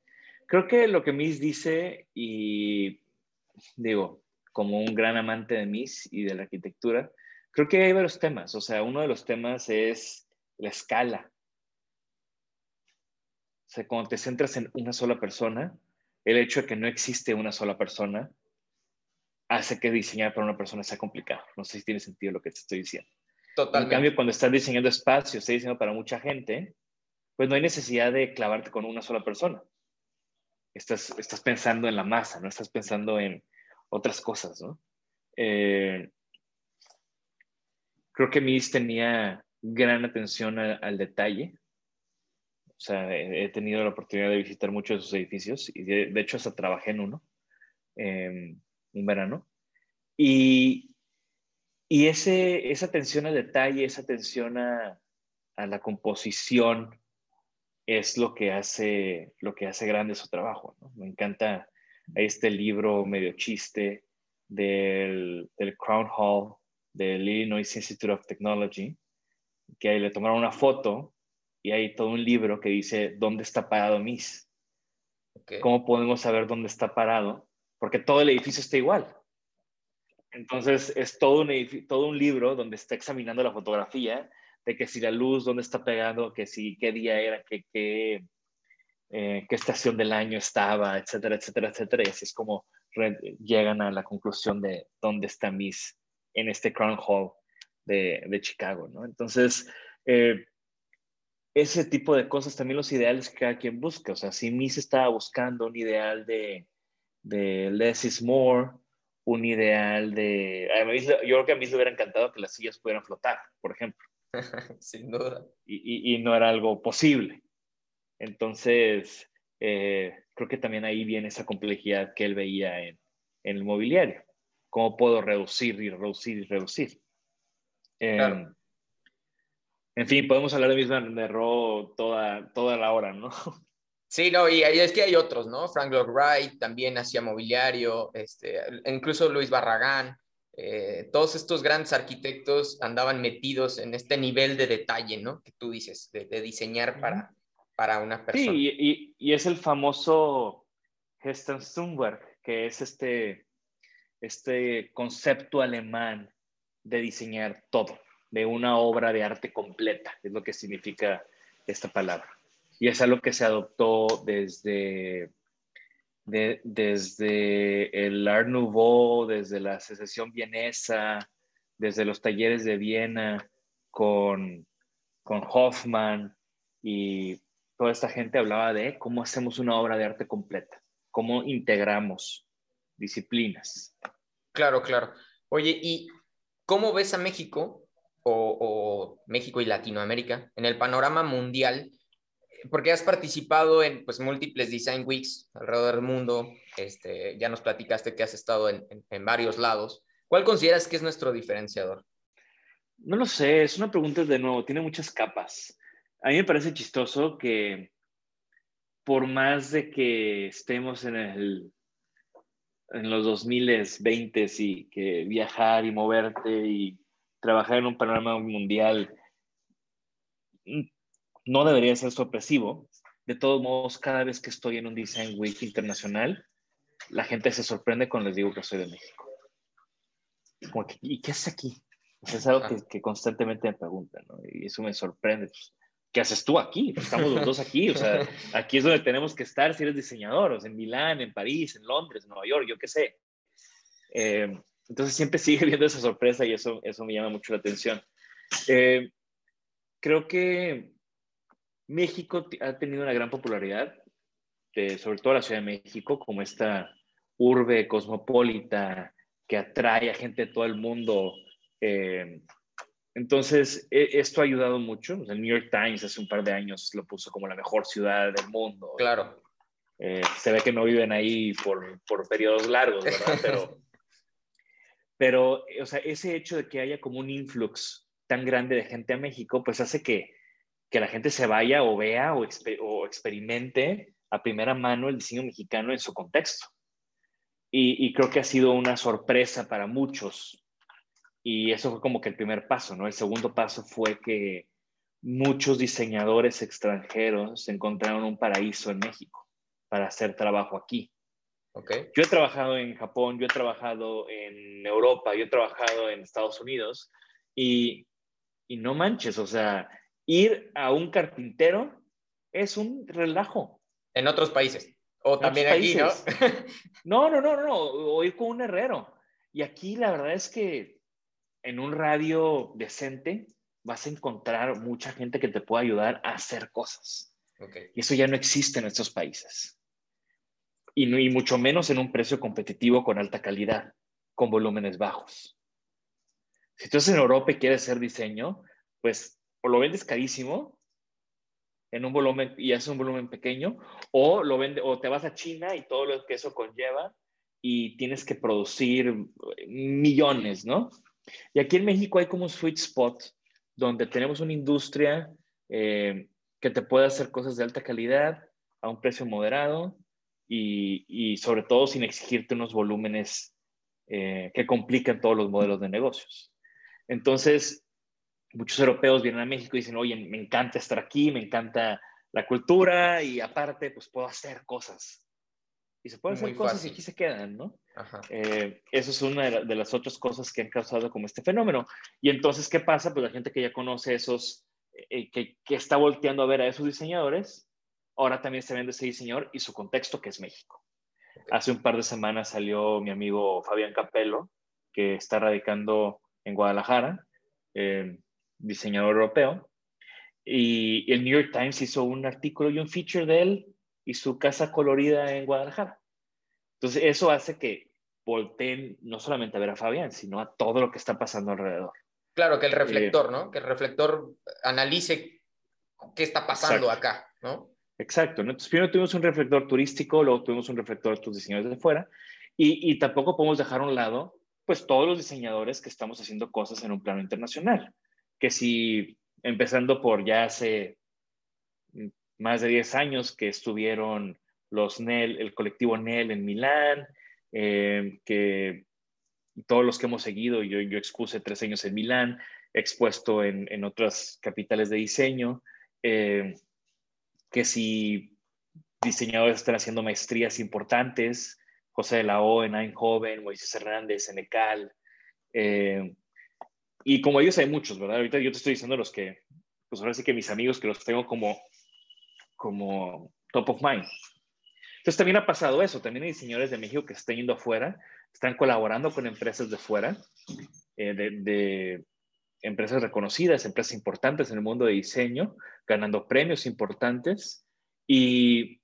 Creo que lo que Miss dice, y digo, como un gran amante de MIS y de la arquitectura, creo que hay varios temas. O sea, uno de los temas es la escala. O sea, cuando te centras en una sola persona, el hecho de que no existe una sola persona hace que diseñar para una persona sea complicado. No sé si tiene sentido lo que te estoy diciendo. Totalmente. En cambio, cuando estás diseñando espacios, estás diseñando para mucha gente, pues no hay necesidad de clavarte con una sola persona. Estás, estás pensando en la masa, no estás pensando en, otras cosas, ¿no? Eh, creo que Miss tenía gran atención al detalle. O sea, he, tenido la oportunidad de visitar muchos de sus edificios y de, hecho hasta trabajé en uno, en un verano. Y, y ese, esa atención al detalle, esa atención a, a, la composición es lo que hace, lo que hace grande su trabajo. ¿no? Me encanta este libro medio chiste del, del Crown Hall del Illinois Institute of Technology, que ahí le tomaron una foto y hay todo un libro que dice ¿Dónde está parado Miss? ¿Cómo podemos saber dónde está parado? Porque todo el edificio está igual. Entonces es todo un, todo un libro donde está examinando la fotografía de que si la luz, dónde está pegando, que si qué día era, que, qué eh, qué estación del año estaba, etcétera, etcétera, etcétera. Y así es como llegan a la conclusión de dónde está Miss en este Crown Hall de, de Chicago, ¿no? Entonces, eh, ese tipo de cosas también los ideales que cada quien busca. O sea, si Miss estaba buscando un ideal de, de less is more, un ideal de... Yo creo que a mí le hubiera encantado que las sillas pudieran flotar, por ejemplo. Sin duda. Y, y, y, no era algo posible. Entonces, eh, creo que también ahí viene esa complejidad que él veía en, el mobiliario. ¿Cómo puedo reducir y reducir y reducir? Em, en fin, podemos hablar de misma de Ro toda, toda la hora, ¿no? Sí, no, y es que hay otros, ¿no? Frank Lloyd Wright también hacía mobiliario, este, incluso Luis Barragán, eh, todos estos grandes arquitectos andaban metidos en este nivel de detalle, ¿no? Que tú dices, de, diseñar para, para una persona. Sí, y, y es el famoso Stunberg, que es este, este concepto alemán de diseñar todo, de una obra de arte completa, es lo que significa esta palabra. Y es algo que se adoptó desde, desde el Art Nouveau, desde la secesión vienesa, desde los talleres de Viena con, con Hoffman y toda esta gente hablaba de cómo hacemos una obra de arte completa, cómo integramos disciplinas. Claro, claro. Oye, ¿y cómo ves a México o, o México y Latinoamérica en el panorama mundial porque has participado en pues, múltiples Design Weeks alrededor del mundo, este, ya nos platicaste que has estado en, en, varios lados. ¿Cuál consideras que es nuestro diferenciador? No lo sé, es una pregunta de nuevo, tiene muchas capas. A mí me parece chistoso que por más de que estemos en, el, en los 2020 y que viajar y moverte y trabajar en un panorama mundial no debería ser sorpresivo. De todos modos, cada vez que estoy en un Design Week internacional, la gente se sorprende cuando les digo que soy de México. ¿Y qué haces aquí? es algo que, constantemente me preguntan, ¿no? Y eso me sorprende. Pues, ¿Qué haces tú aquí? Pues, estamos los dos aquí, o sea, aquí es donde tenemos que estar si eres diseñador, o sea, en Milán, en París, en Londres, en Nueva York, yo qué sé. Eh, entonces siempre sigue viendo esa sorpresa y eso, eso me llama mucho la atención. Eh, creo que México ha tenido una gran popularidad, sobre todo la Ciudad de México, como esta urbe cosmopolita que atrae a gente de todo el mundo. Eh, entonces, e, esto ha ayudado mucho. el New York Times hace un par de años lo puso como la mejor ciudad del mundo. Claro. Eh, se ve que no viven ahí por, por periodos largos, ¿verdad? Pero, pero, o sea, ese hecho de que haya como un influx tan grande de gente a México, pues hace que que la gente se vaya o vea o, experimente a primera mano el diseño mexicano en su contexto. Y, creo que ha sido una sorpresa para muchos. Y eso fue como que el primer paso, ¿no? El segundo paso fue que muchos diseñadores extranjeros encontraron un paraíso en México para hacer trabajo aquí. Okay. Yo he trabajado en Japón, yo he trabajado en Europa, yo he trabajado en Estados Unidos y, y no manches, o sea, ir a un carpintero es un relajo. En otros países. O también aquí, ¿no? no, no, no, no, o ir con un herrero. Y aquí la verdad es que en un radio decente vas a encontrar mucha gente que te pueda ayudar a hacer cosas. Y eso ya no existe en estos países. Y, no, y mucho menos en un precio competitivo con alta calidad, con volúmenes bajos. Si tú estás en Europa y quieres hacer diseño, pues o lo vendes carísimo en un volumen y haces un volumen pequeño, o lo vende, o te vas a China y todo lo que eso conlleva y tienes que producir millones, ¿no? Y aquí en México hay como un sweet spot donde tenemos una industria eh, que te puede hacer cosas de alta calidad a un precio moderado y, y sobre todo sin exigirte unos volúmenes eh, que complican todos los modelos de negocios. Entonces, muchos europeos vienen a México y dicen, oye, me encanta estar aquí, me encanta la cultura y aparte, pues puedo hacer cosas. Y se pueden hacer cosas y aquí se quedan, ¿no? Eh, eso es una de, las otras cosas que han causado como este fenómeno. Y entonces, ¿qué pasa? Pues la gente que ya conoce esos, eh, que, que, está volteando a ver a esos diseñadores, ahora también se vende ese diseñador y su contexto, que es México. Hace un par de semanas salió mi amigo Fabián Capello, que está radicando en Guadalajara. Eh, diseñador europeo, y el New York Times hizo un artículo y un feature de él y su casa colorida en Guadalajara. Entonces, eso hace que volteen no solamente a ver a Fabián, sino a todo lo que está pasando alrededor. Claro, que el reflector, eh, ¿no? Que el reflector analice qué está pasando acá, ¿no? Exacto. Entonces, primero tuvimos un reflector turístico, luego tuvimos un reflector de estos diseñadores de fuera, y, y tampoco podemos dejar a un lado, pues, todos los diseñadores que estamos haciendo cosas en un plano internacional que si empezando por ya hace más de 10 años que estuvieron los NEL, el colectivo NEL en Milán, eh, que todos los que hemos seguido, yo, yo expuse tres años en Milán, expuesto en, en otras capitales de diseño, eh, que si diseñadores están haciendo maestrías importantes, José de la O en Eindhoven, Moisés Hernández en ECAL, eh, y como ellos hay muchos, ¿verdad? Ahorita yo te estoy diciendo los que, pues ahora sí que mis amigos que los tengo como, como top of mind. Entonces también ha pasado eso, también hay diseñadores de México que están yendo afuera, están colaborando con empresas de fuera, eh, de, empresas reconocidas, empresas importantes en el mundo de diseño, ganando premios importantes y,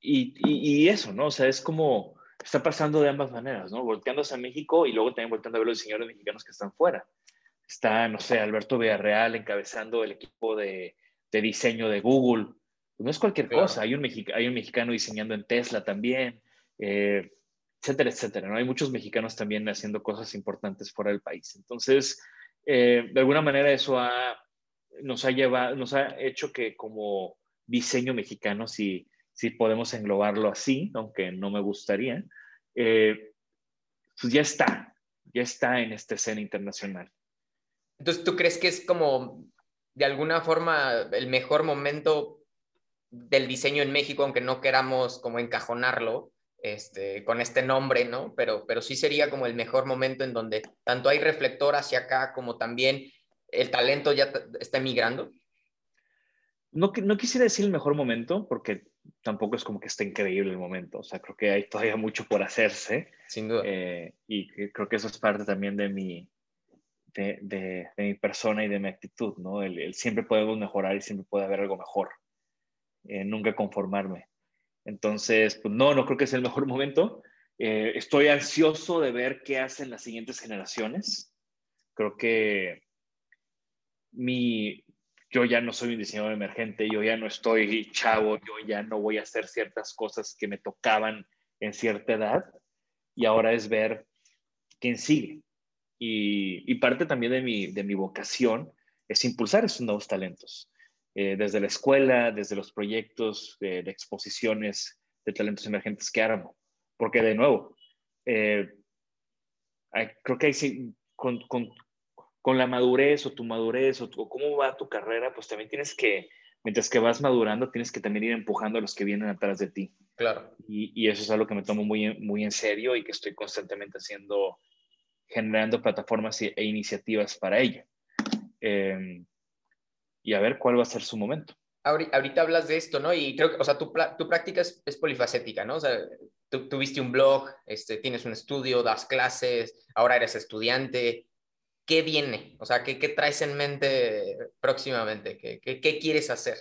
y, y, eso, ¿no? O sea, es como, está pasando de ambas maneras, ¿no? Volteándose a México y luego también volteando a ver los diseñadores mexicanos que están fuera. Está, no sé, Alberto Villarreal encabezando el equipo de, de diseño de Google. No es cualquier cosa, hay un, hay un mexicano diseñando en Tesla también, eh, etcétera, etcétera. ¿no? Hay muchos mexicanos también haciendo cosas importantes fuera del país. Entonces, eh, de alguna manera eso ha, nos, ha llevado, nos ha hecho que como diseño mexicano, si, si podemos englobarlo así, aunque no me gustaría, eh, pues ya está, ya está en esta escena internacional. Entonces, ¿tú crees que es como de alguna forma el mejor momento del diseño en México, aunque no queramos como encajonarlo este, con este nombre, ¿no? Pero, pero sí sería como el mejor momento en donde tanto hay reflector hacia acá como también el talento ya está emigrando. No, no quisiera decir el mejor momento, porque tampoco es como que esté increíble el momento. O sea, creo que hay todavía mucho por hacerse. Sin duda. Eh, y creo que eso es parte también de mi, de, de, mi persona y de mi actitud, ¿no? El, siempre podemos mejorar y siempre puede haber algo mejor. Eh, nunca conformarme. Entonces, pues no, no creo que sea el mejor momento. Eh, estoy ansioso de ver qué hacen las siguientes generaciones. Creo que mi, yo ya no soy un diseñador emergente, yo ya no estoy chavo, yo ya no voy a hacer ciertas cosas que me tocaban en cierta edad y ahora es ver quién sigue. Y, parte también de mi, de mi vocación es impulsar esos nuevos talentos, eh, desde la escuela, desde los proyectos de, exposiciones de talentos emergentes que armo. Porque de nuevo, eh, creo que hay, con, con la madurez o tu madurez o, cómo va tu carrera, pues también tienes que, mientras que vas madurando, tienes que también ir empujando a los que vienen atrás de ti. Claro. Y, y eso es algo que me tomo muy, muy en serio y que estoy constantemente haciendo, generando plataformas e, iniciativas para ello. Em, y a ver cuál va a ser su momento. Ahorita hablas de esto, ¿no? Y creo que, o sea, tu, tu práctica es, es, polifacética, ¿no? O sea, tú tuviste un blog, este, tienes un estudio, das clases, ahora eres estudiante, ¿qué viene? O sea, ¿qué, traes en mente próximamente? ¿Qué, quieres hacer?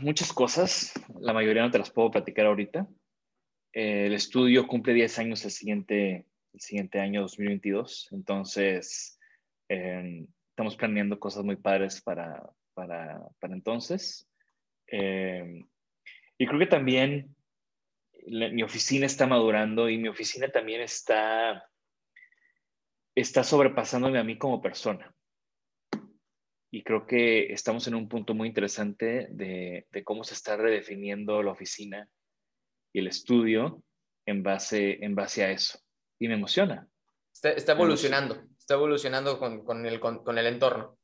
Muchas cosas, la mayoría no te las puedo platicar ahorita. el estudio cumple 10 años el siguiente, el siguiente año 2022, entonces em, estamos planeando cosas muy padres para, para, entonces. Em, y creo que también mi oficina está madurando y mi oficina también está está sobrepasándome a mí como persona. Y creo que estamos en un punto muy interesante de, cómo se está redefiniendo la oficina y el estudio en base, en base a eso. Y me emociona. Está, evolucionando, está evolucionando con, el, con, el entorno.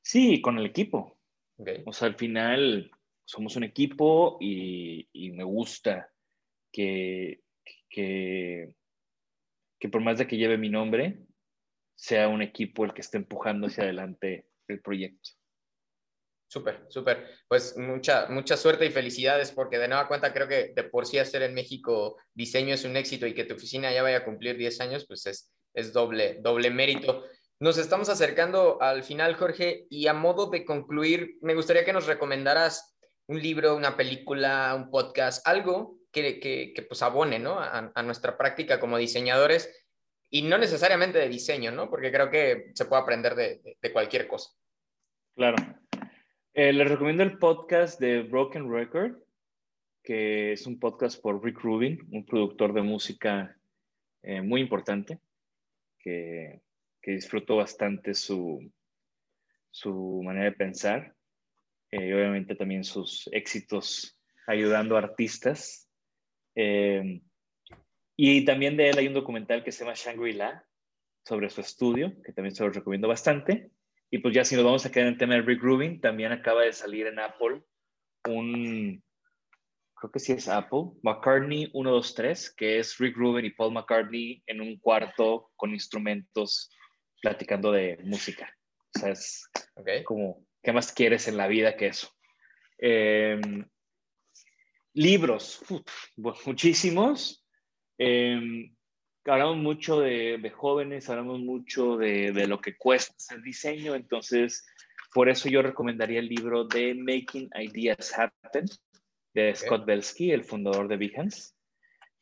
Sí, con el equipo. O sea, al final somos un equipo y, y me gusta que, que, que por más de que lleve mi nombre, sea un equipo el que esté empujando hacia adelante el proyecto. Súper, súper. Pues mucha, mucha suerte y felicidades porque de nueva cuenta creo que de por sí hacer en México diseño es un éxito y que tu oficina ya vaya a cumplir 10 años, pues es, es doble, doble mérito. Nos estamos acercando al final, Jorge, y a modo de concluir, me gustaría que nos recomendaras un libro, una película, un podcast, algo que, que, pues abone ¿no? a, nuestra práctica como diseñadores y no necesariamente de diseño, ¿no? Porque creo que se puede aprender de, cualquier cosa. Claro. Eh, les recomiendo el podcast de Broken Record, que es un podcast por Rick Rubin, un productor de música eh, muy importante, que, que disfruto bastante su, su manera de pensar eh, y obviamente también sus éxitos ayudando a artistas. Eh, y también de él hay un documental que se llama Shangri-La sobre su estudio, que también se lo recomiendo bastante. Y pues ya si nos vamos a quedar en el tema de Rick Rubin, también acaba de salir en Apple un, creo que sí es Apple, McCartney 123, que es Rick Rubin y Paul McCartney en un cuarto con instrumentos platicando de música. O sea, es como, ¿qué más quieres en la vida que eso? Em, libros, muchísimos. Eh, hablamos mucho de, jóvenes, hablamos mucho de, lo que cuesta hacer diseño, entonces por eso yo recomendaría el libro de Making Ideas Happen de Scott Belsky, el fundador de Behance,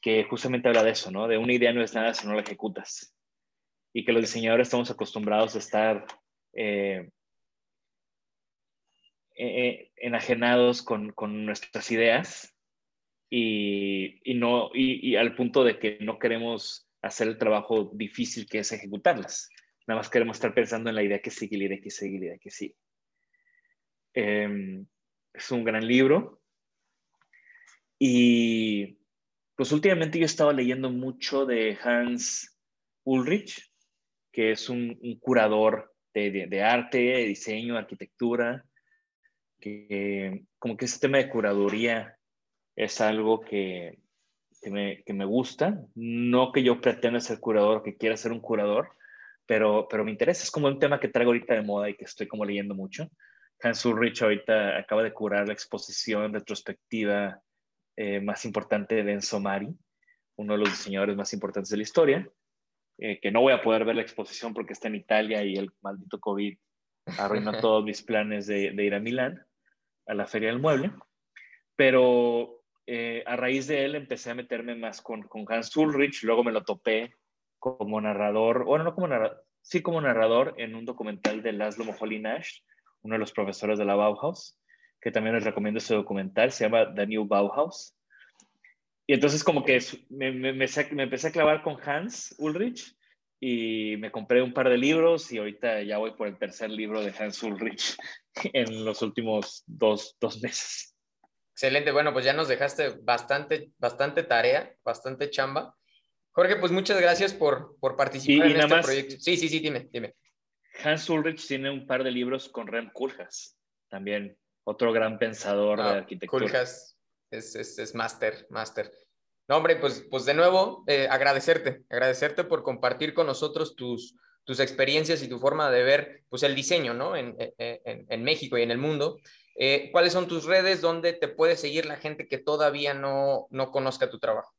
que justamente habla de eso, ¿no? De una idea no es nada si no la ejecutas. Y que los diseñadores estamos acostumbrados a estar eh, eh, enajenados con, con, nuestras ideas y, y no, y, al punto de que no queremos hacer el trabajo difícil que es ejecutarlas. Nada más queremos estar pensando en la idea que sigue, la idea que sigue, la idea que sigue. Em, es un gran libro. Y pues últimamente yo he estado leyendo mucho de Hans Ulrich, que es un, curador de, de, arte, de diseño, arquitectura, que como que ese tema de curaduría es algo que, que me, que me gusta. No que yo pretenda ser curador que quiera ser un curador, pero, pero me interesa. Es como un tema que traigo ahorita de moda y que estoy como leyendo mucho. Hans Ulrich ahorita acaba de curar la exposición retrospectiva eh, más importante de Enzo Mari, uno de los diseñadores más importantes de la historia, eh, que no voy a poder ver la exposición porque está en Italia y el maldito COVID arruinó todos mis planes de, de ir a Milán, a la Feria del Mueble. Pero eh, a raíz de él empecé a meterme más con, con, Hans Ulrich, luego me lo topé como narrador, bueno, no como narrador, sí como narrador en un documental de Laszlo Moholy Nash, uno de los profesores de la Bauhaus, que también les recomiendo ese documental, se llama The New Bauhaus. Y entonces como que me, me, me, me empecé a clavar con Hans Ulrich y me compré un par de libros y ahorita ya voy por el tercer libro de Hans Ulrich en los últimos dos, dos meses. Excelente, bueno, pues ya nos dejaste bastante, bastante tarea, bastante chamba. Jorge, pues muchas gracias por, por participar en este proyecto. Sí, sí, sí, dime, dime. Hans Ulrich tiene un par de libros con Rem Koolhaas, también otro gran pensador de ah, arquitectura. Koolhaas es, es, es máster, máster. No, hombre, pues, pues de nuevo, eh, agradecerte, agradecerte por compartir con nosotros tus, tus experiencias y tu forma de ver pues, el diseño ¿no? en, en, en México y en el mundo. Eh, ¿Cuáles son tus redes donde te puede seguir la gente que todavía no, no conozca tu trabajo?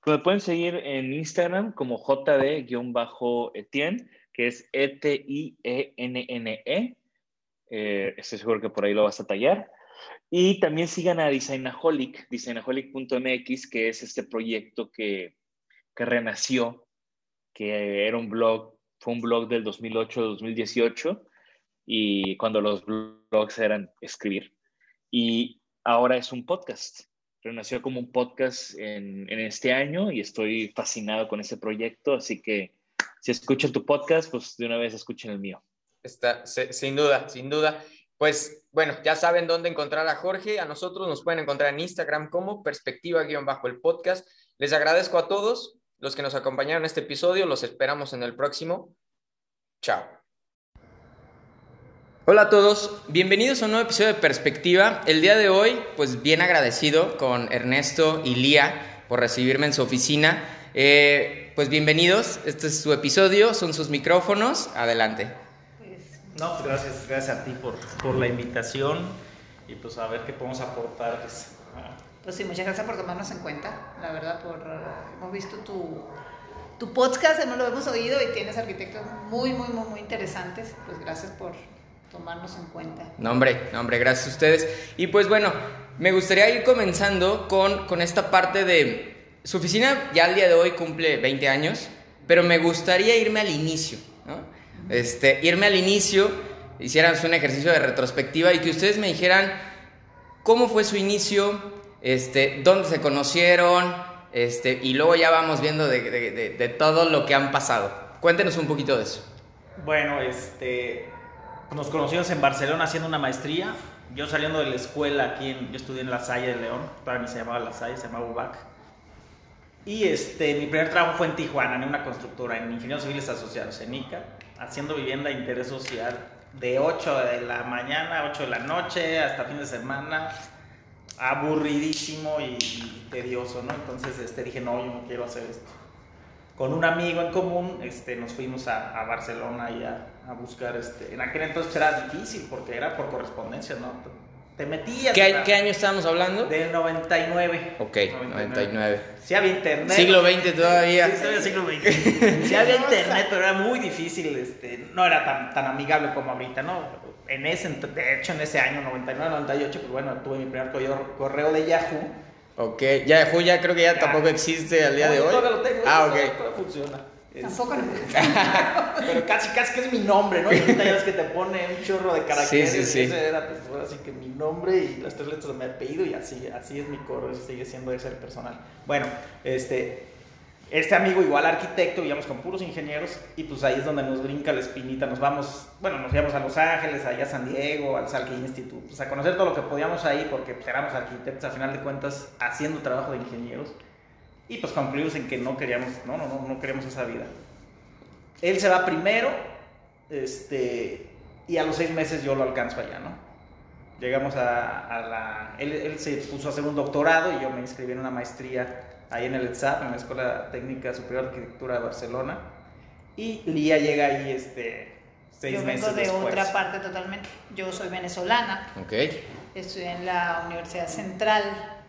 Pues me pueden seguir en Instagram como JD-Etienne, que es E-T-I-E-N-N-E. -E. Eh, estoy seguro que por ahí lo vas a tallar. Y también sigan a Designaholic, designaholic.mx, que es este proyecto que, que renació, que era un blog, fue un blog del 2008-2018 y cuando los blogs eran escribir. Y ahora es un podcast. Renació como un podcast en, este año y estoy fascinado con ese proyecto, así que si escuchan tu podcast, pues de una vez escuchen el mío. Está, sin duda, sin duda. Pues bueno, ya saben dónde encontrar a Jorge. A nosotros nos pueden encontrar en Instagram como perspectiva-el podcast. Les agradezco a todos los que nos acompañaron en este episodio. Los esperamos en el próximo. Chao. Hola a todos, bienvenidos a un nuevo episodio de Perspectiva. El día de hoy, pues bien agradecido con Ernesto y Lía por recibirme en su oficina. Eh, pues bienvenidos, este es su episodio, son sus micrófonos, adelante. No, pues gracias, gracias a ti por, por, la invitación y pues a ver qué podemos aportar. Pues, pues sí, muchas gracias por tomarnos en cuenta, la verdad, por hemos visto tu, tu podcast, no lo hemos oído y tienes arquitectos muy, muy, muy, muy interesantes. Pues gracias por tomarnos en cuenta. No, hombre, no, hombre, gracias a ustedes. Y pues bueno, me gustaría ir comenzando con, con esta parte de... Su oficina ya al día de hoy cumple 20 años, pero me gustaría irme al inicio, ¿no? Este, irme al inicio, hicieran un ejercicio de retrospectiva y que ustedes me dijeran cómo fue su inicio, este, dónde se conocieron, este, y luego ya vamos viendo de, de, de todo lo que han pasado. Cuéntenos un poquito de eso. Bueno, este, nos conocimos en Barcelona haciendo una maestría. Yo saliendo de la escuela aquí, en, yo estudié en La Salle de León, para mí se llamaba La Salle, se llamaba UBAC. Y este, mi primer trabajo fue en Tijuana, en una constructora, en Ingenieros Civiles Asociados, en ICA, haciendo vivienda de interés social de 8 de la mañana a 8 de la noche hasta fin de semana, aburridísimo y, y tedioso, ¿no? Entonces este, dije, no, yo no quiero hacer esto. Con un amigo en común este, nos fuimos a, a Barcelona y a, a buscar, este, en aquel entonces era difícil porque era por correspondencia, ¿no? Te metías. ¿Qué, qué año estábamos hablando? Del 99. Ok, 99. Sí había internet. Siglo XX todavía. Sí, todavía siglo XX. Sí había internet, pero era muy difícil, este, no era tan, tan amigable como ahorita, ¿no? En ese, de hecho, en ese año 99, 98, pues bueno, tuve mi primer correo, correo de Yahoo. Ok, Yahoo ya creo que ya Ya. tampoco existe al día de hoy. Todavía lo tengo. Ah, ok. todavía funciona. Tampoco no. Pero casi, casi que es mi nombre, ¿no? Y ahorita ya ves que te pone un chorro de caracteres. Sí, sí, sí. Ese era, pues, ahora sí que mi nombre y las tres letras de mi apellido y así, así es mi correo, sigue siendo ese el personal. Bueno, este, este amigo igual arquitecto, íbamos con puros ingenieros y pues ahí es donde nos brinca la espinita. Nos vamos, bueno, nos íbamos a Los Ángeles, allá a San Diego, al Salke Institute, pues a conocer todo lo que podíamos ahí porque pues, éramos arquitectos a final de cuentas haciendo trabajo de ingenieros. Y pues concluimos en que no queríamos, no, no, no, no queríamos esa vida. Él se va primero, este, y a los seis meses yo lo alcanzo allá, ¿no? Llegamos a, a la... Él, él se puso a hacer un doctorado y yo me inscribí en una maestría ahí en el ETSAP, en la Escuela Técnica Superior de Arquitectura de Barcelona. Y Lía llega ahí este, seis Yo meses vengo de después. otra parte totalmente. Yo soy venezolana, Ok. estudié en la Universidad Central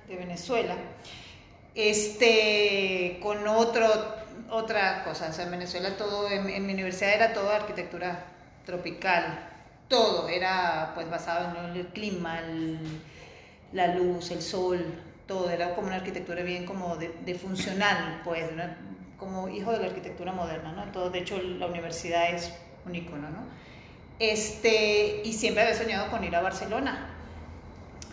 de Venezuela. Este, con otro, otra cosa, en Venezuela todo, en, mi universidad era todo arquitectura tropical, todo era pues basado en el clima, la luz, el sol, todo, era como una arquitectura bien como de, de funcional, pues, como hijo de la arquitectura moderna, ¿no? Todo, de hecho, la universidad es un icono, ¿no? Este, y siempre había soñado con ir a Barcelona,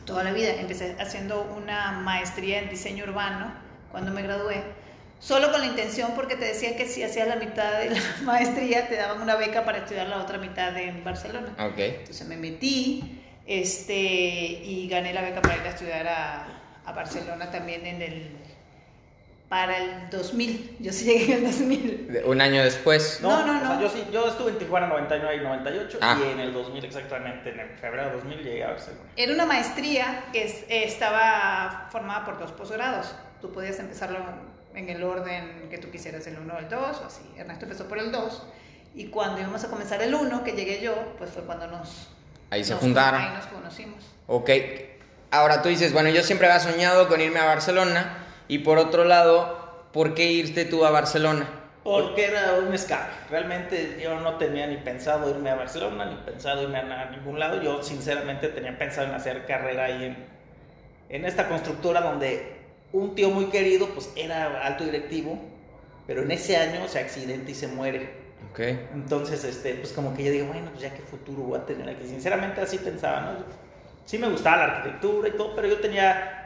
toda la vida. Empecé haciendo una maestría en diseño urbano cuando me gradué, solo con la intención porque te decían que si hacías la mitad de la maestría te daban una beca para estudiar la otra mitad en Barcelona. Ok. Entonces me metí este, y gané la beca para ir a estudiar a, a Barcelona también en el, para el 2000. Yo sí llegué en el 2000. De- Un año después. No, no, o sea, no. yo, sí, yo estuve en Tijuana 99 y 98 Ah. y en el 2000 exactamente, en el febrero de 2000 llegué a Barcelona. Era una maestría que es- estaba formada por dos posgrados. Tú podías empezarlo en el orden que tú quisieras, el 1 o el 2, o así. Ernesto empezó por el 2. Y cuando íbamos a comenzar el 1, que llegué yo, pues fue cuando nos... Ahí se nos- juntaron. Ahí nos conocimos. Ok. Ahora tú dices, bueno, yo siempre había soñado con irme a Barcelona. Y por otro lado, ¿por qué irte tú a Barcelona? Porque era un escape. Realmente yo no tenía ni pensado irme a Barcelona, ni pensado irme a, ningún lado. Yo sinceramente tenía pensado en hacer carrera ahí en, en esta constructora donde un tío muy querido pues era alto directivo, pero en ese año se accidenta y se muere. Ok. Entonces, este, pues como que yo digo, bueno, pues ya qué futuro voy a tener aquí. Sinceramente así pensaba, ¿no? Sí me gustaba la arquitectura y todo, pero yo tenía,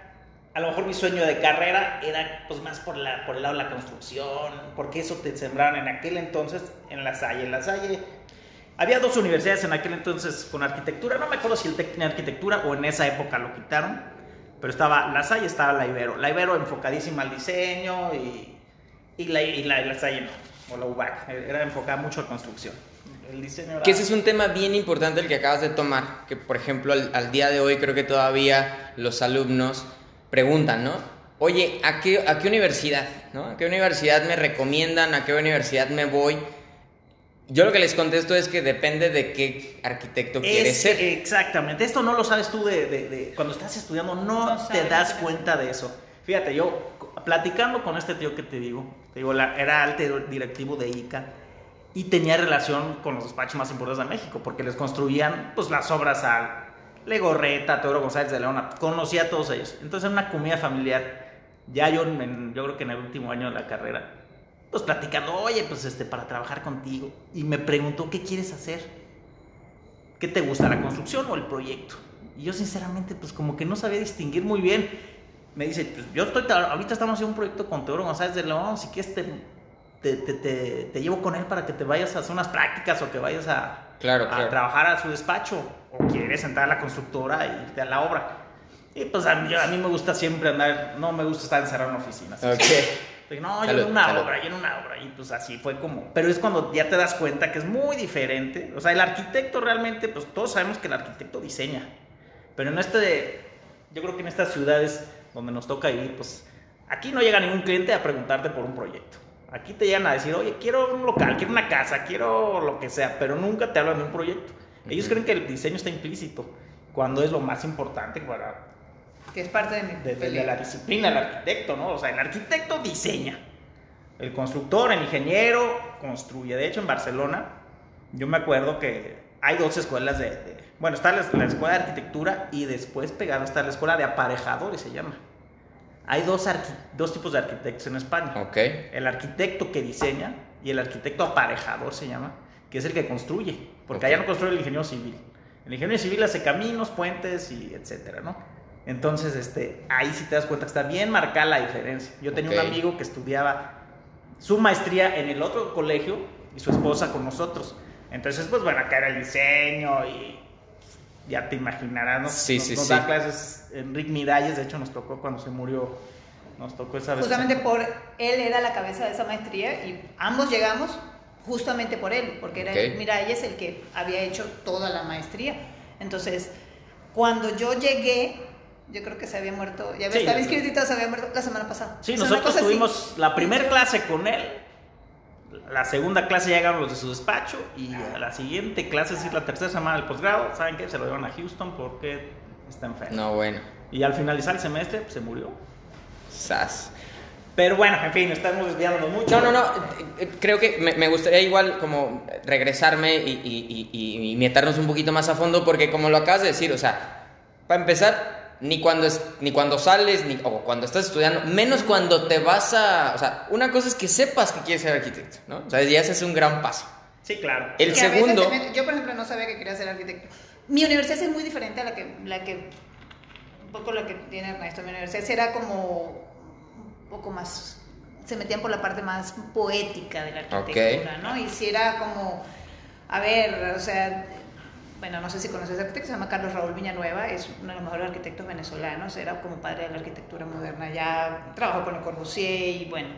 a lo mejor mi sueño de carrera era pues más por, la, por el lado de la construcción, porque eso te sembraron en aquel entonces en La Salle. En La Salle había dos universidades en aquel entonces con arquitectura, no me acuerdo si el TEC tenía arquitectura o en esa época lo quitaron, pero estaba La Salle, estaba la Ibero. La Ibero enfocadísima al diseño y, y, la, y la, la Salle no, o la UBAC, era enfocada mucho a construcción. El diseño era... Que ese es un tema bien importante el que acabas de tomar, que por ejemplo al, al día de hoy creo que todavía los alumnos preguntan, ¿no? Oye, ¿a qué, ¿a qué universidad? ¿no? ¿A qué universidad me recomiendan? ¿A qué universidad me voy? Yo lo que les contesto es que depende de qué arquitecto quieres Es- ser. Exactamente, esto no lo sabes tú de, de- de- cuando estás estudiando, no, No te sabes, das cuenta de eso. Fíjate, yo platicando con este tío que te digo, te digo, la- era alto directivo de ICA y tenía relación con los despachos más importantes de México, porque les construían pues las obras a Legorreta, Teodoro González de León, conocía a todos ellos. Entonces en una comida familiar, ya yo, en- yo creo que en el último año de la carrera, pues platicando, oye, pues este, para trabajar contigo. Y me preguntó, ¿qué quieres hacer? ¿Qué te gusta, la construcción o el proyecto? Y yo sinceramente, pues como que no sabía distinguir muy bien. Me dice, pues yo estoy, ahorita estamos haciendo un proyecto con Teodoro González de León, si quieres te, te, te, te, te llevo con él para que te vayas a hacer unas prácticas o que vayas a, Claro, a claro. trabajar a su despacho o quieres entrar a la constructora y irte a la obra. Y pues a mí, a mí me gusta siempre andar, no me gusta estar encerrado en una oficina. así. No, yo Salud, en una salud. obra, yo en una obra. Y pues así fue como. Pero es cuando ya te das cuenta que es muy diferente. O sea, el arquitecto realmente, pues todos sabemos que el arquitecto diseña. Pero en este, yo creo que en estas ciudades donde nos toca vivir, pues aquí no llega ningún cliente a preguntarte por un proyecto. Aquí te llegan a decir, oye, quiero un local, quiero una casa, quiero lo que sea, pero nunca te hablan de un proyecto. Ellos creen que el diseño está implícito, cuando es lo más importante para Que es parte de mi de, de- de pelea. la disciplina del arquitecto, ¿no? O sea, el arquitecto diseña. El constructor, el ingeniero, construye. De hecho, en Barcelona, yo me acuerdo que hay dos escuelas de... de- bueno, está la, la escuela de arquitectura y después pegado está la escuela de aparejadores, se llama. Hay dos, arqui- dos tipos de arquitectos en España. Ok. El arquitecto que diseña y el arquitecto aparejador se llama, que es el que construye. Porque Ok. allá no construye el ingeniero civil. El ingeniero civil hace caminos, puentes y etcétera, ¿no? Entonces, este, ahí sí te das cuenta que está bien marcada la diferencia. Yo tenía un amigo que estudiaba su maestría en el otro colegio y su esposa con nosotros. Entonces, pues bueno, acá era el diseño y ya te imaginarás, ¿no? Sí, nos, sí, nos sí. da clases Enrique Miralles, de hecho nos tocó cuando se murió, nos tocó esa vez. Justamente por él era la cabeza de esa maestría y ambos llegamos justamente por él, porque era Ok. Miralles el que había hecho toda la maestría. Entonces, cuando yo llegué, yo creo que se había muerto, ya Sí. estaba inscrito, se había muerto la semana pasada. Sí, O sea, nosotros cosa así. tuvimos la primera clase con él, la segunda clase llegaron los de su despacho y a la siguiente clase, es decir, la tercera semana del posgrado, ¿saben qué? Se lo llevaron a Houston porque está enfermo. No, bueno. Y al finalizar el semestre pues, se murió. Sas. Pero bueno, en fin, estamos desviándonos mucho. No, no, no. Creo que me, me gustaría igual como regresarme y, y- y- y- meternos un poquito más a fondo porque como lo acabas de decir, o sea, para empezar, ni cuando, es, ni cuando sales, ni o cuando estás estudiando, menos cuando te vas a... O sea, una cosa es que sepas que quieres ser arquitecto, ¿no? O sea, ya ese es un gran paso. Sí, claro. El Que segundo... yo, por ejemplo, no sabía que quería ser arquitecto. Mi universidad es muy diferente a la que, la que un poco la que tiene Ernesto. Mi universidad era como poco más, se metían por la parte más poética de la arquitectura, ¿no? Y si era como, a ver, o sea, bueno, no sé si conoces a arquitecto, se llama Carlos Raúl Villanueva, es uno de los mejores arquitectos venezolanos, era como padre de la arquitectura moderna, ya trabajó con Le Corbusier y bueno.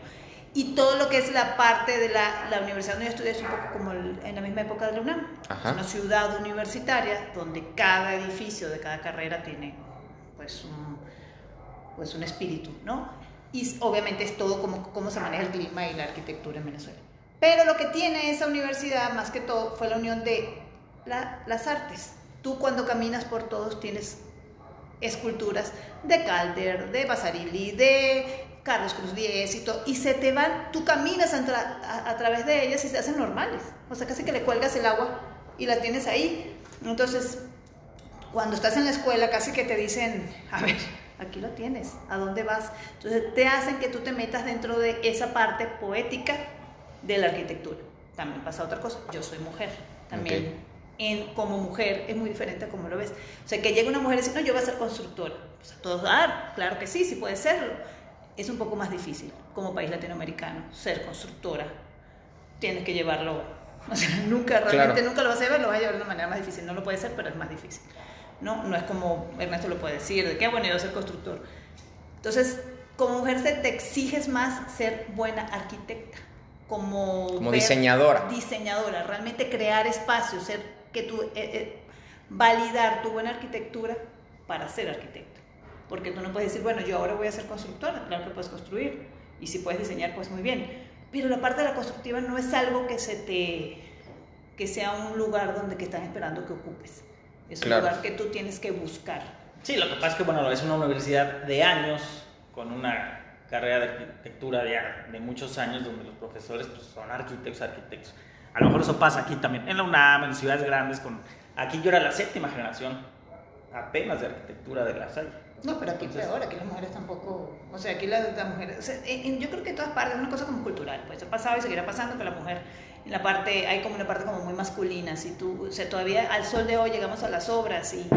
Y todo lo que es la parte de la, la universidad donde yo estudié es un poco como el- en la misma época de la UNAM. Ajá. Es una ciudad universitaria donde cada edificio de cada carrera tiene pues un, pues un espíritu, ¿no? Y obviamente es todo como cómo se maneja el clima y la arquitectura en Venezuela. Pero lo que tiene esa universidad, más que todo, fue la unión de la- las artes. Tú cuando caminas por todos tienes esculturas de Calder, de Basarili, de Carlos Cruz Diez y todo, y se te van, tú caminas a través de ellas y se hacen normales. O sea, casi que le cuelgas el agua y la tienes ahí. Entonces, cuando estás en la escuela, casi que te dicen, a ver, aquí lo tienes, ¿a dónde vas? Entonces, te hacen que tú te metas dentro de esa parte poética de la arquitectura. También pasa otra cosa, yo soy mujer, también. En, como mujer es muy diferente a como lo ves. O sea, que llega una mujer y dice, no, yo voy a ser constructora. Pues a todos, ah, claro que sí, sí puede serlo. Es un poco más difícil como país latinoamericano ser constructora. Tienes que llevarlo, o sea, nunca, realmente Claro. nunca lo vas a llevar, lo vas a llevar de una manera más difícil. No lo puede ser, pero es más difícil. No, no es como Ernesto lo puede decir, de qué bueno yo ser constructor. Entonces, como mujer se te exiges más ser buena arquitecta, como, Como diseñadora. diseñadora, realmente crear espacios, ser que tú eh, eh, validar tu buena arquitectura para ser arquitecta. Porque tú no puedes decir, bueno, yo ahora voy a ser constructora, claro que puedes construir, y si puedes diseñar, pues muy bien. Pero la parte de la constructiva no es algo que se te que sea un lugar donde que están esperando que ocupes. Es un Claro. lugar que tú tienes que buscar. Sí, lo que pasa es que, bueno, es una universidad de años, con una carrera de arquitectura de, de muchos años, donde los profesores pues, son arquitectos, arquitectos. A lo mejor eso pasa aquí también, en la UNAM, en ciudades grandes. con Aquí yo era la séptima generación, apenas de arquitectura de la Salle. No, pero aquí Entonces, peor, aquí las mujeres tampoco, o sea, aquí las, las mujeres, o sea, en- en- yo creo que en todas partes es una cosa como cultural, pues ha pasado y seguirá pasando que la mujer, en la parte, hay como una parte como muy masculina, si tú, o sea, todavía al sol de hoy llegamos a las obras y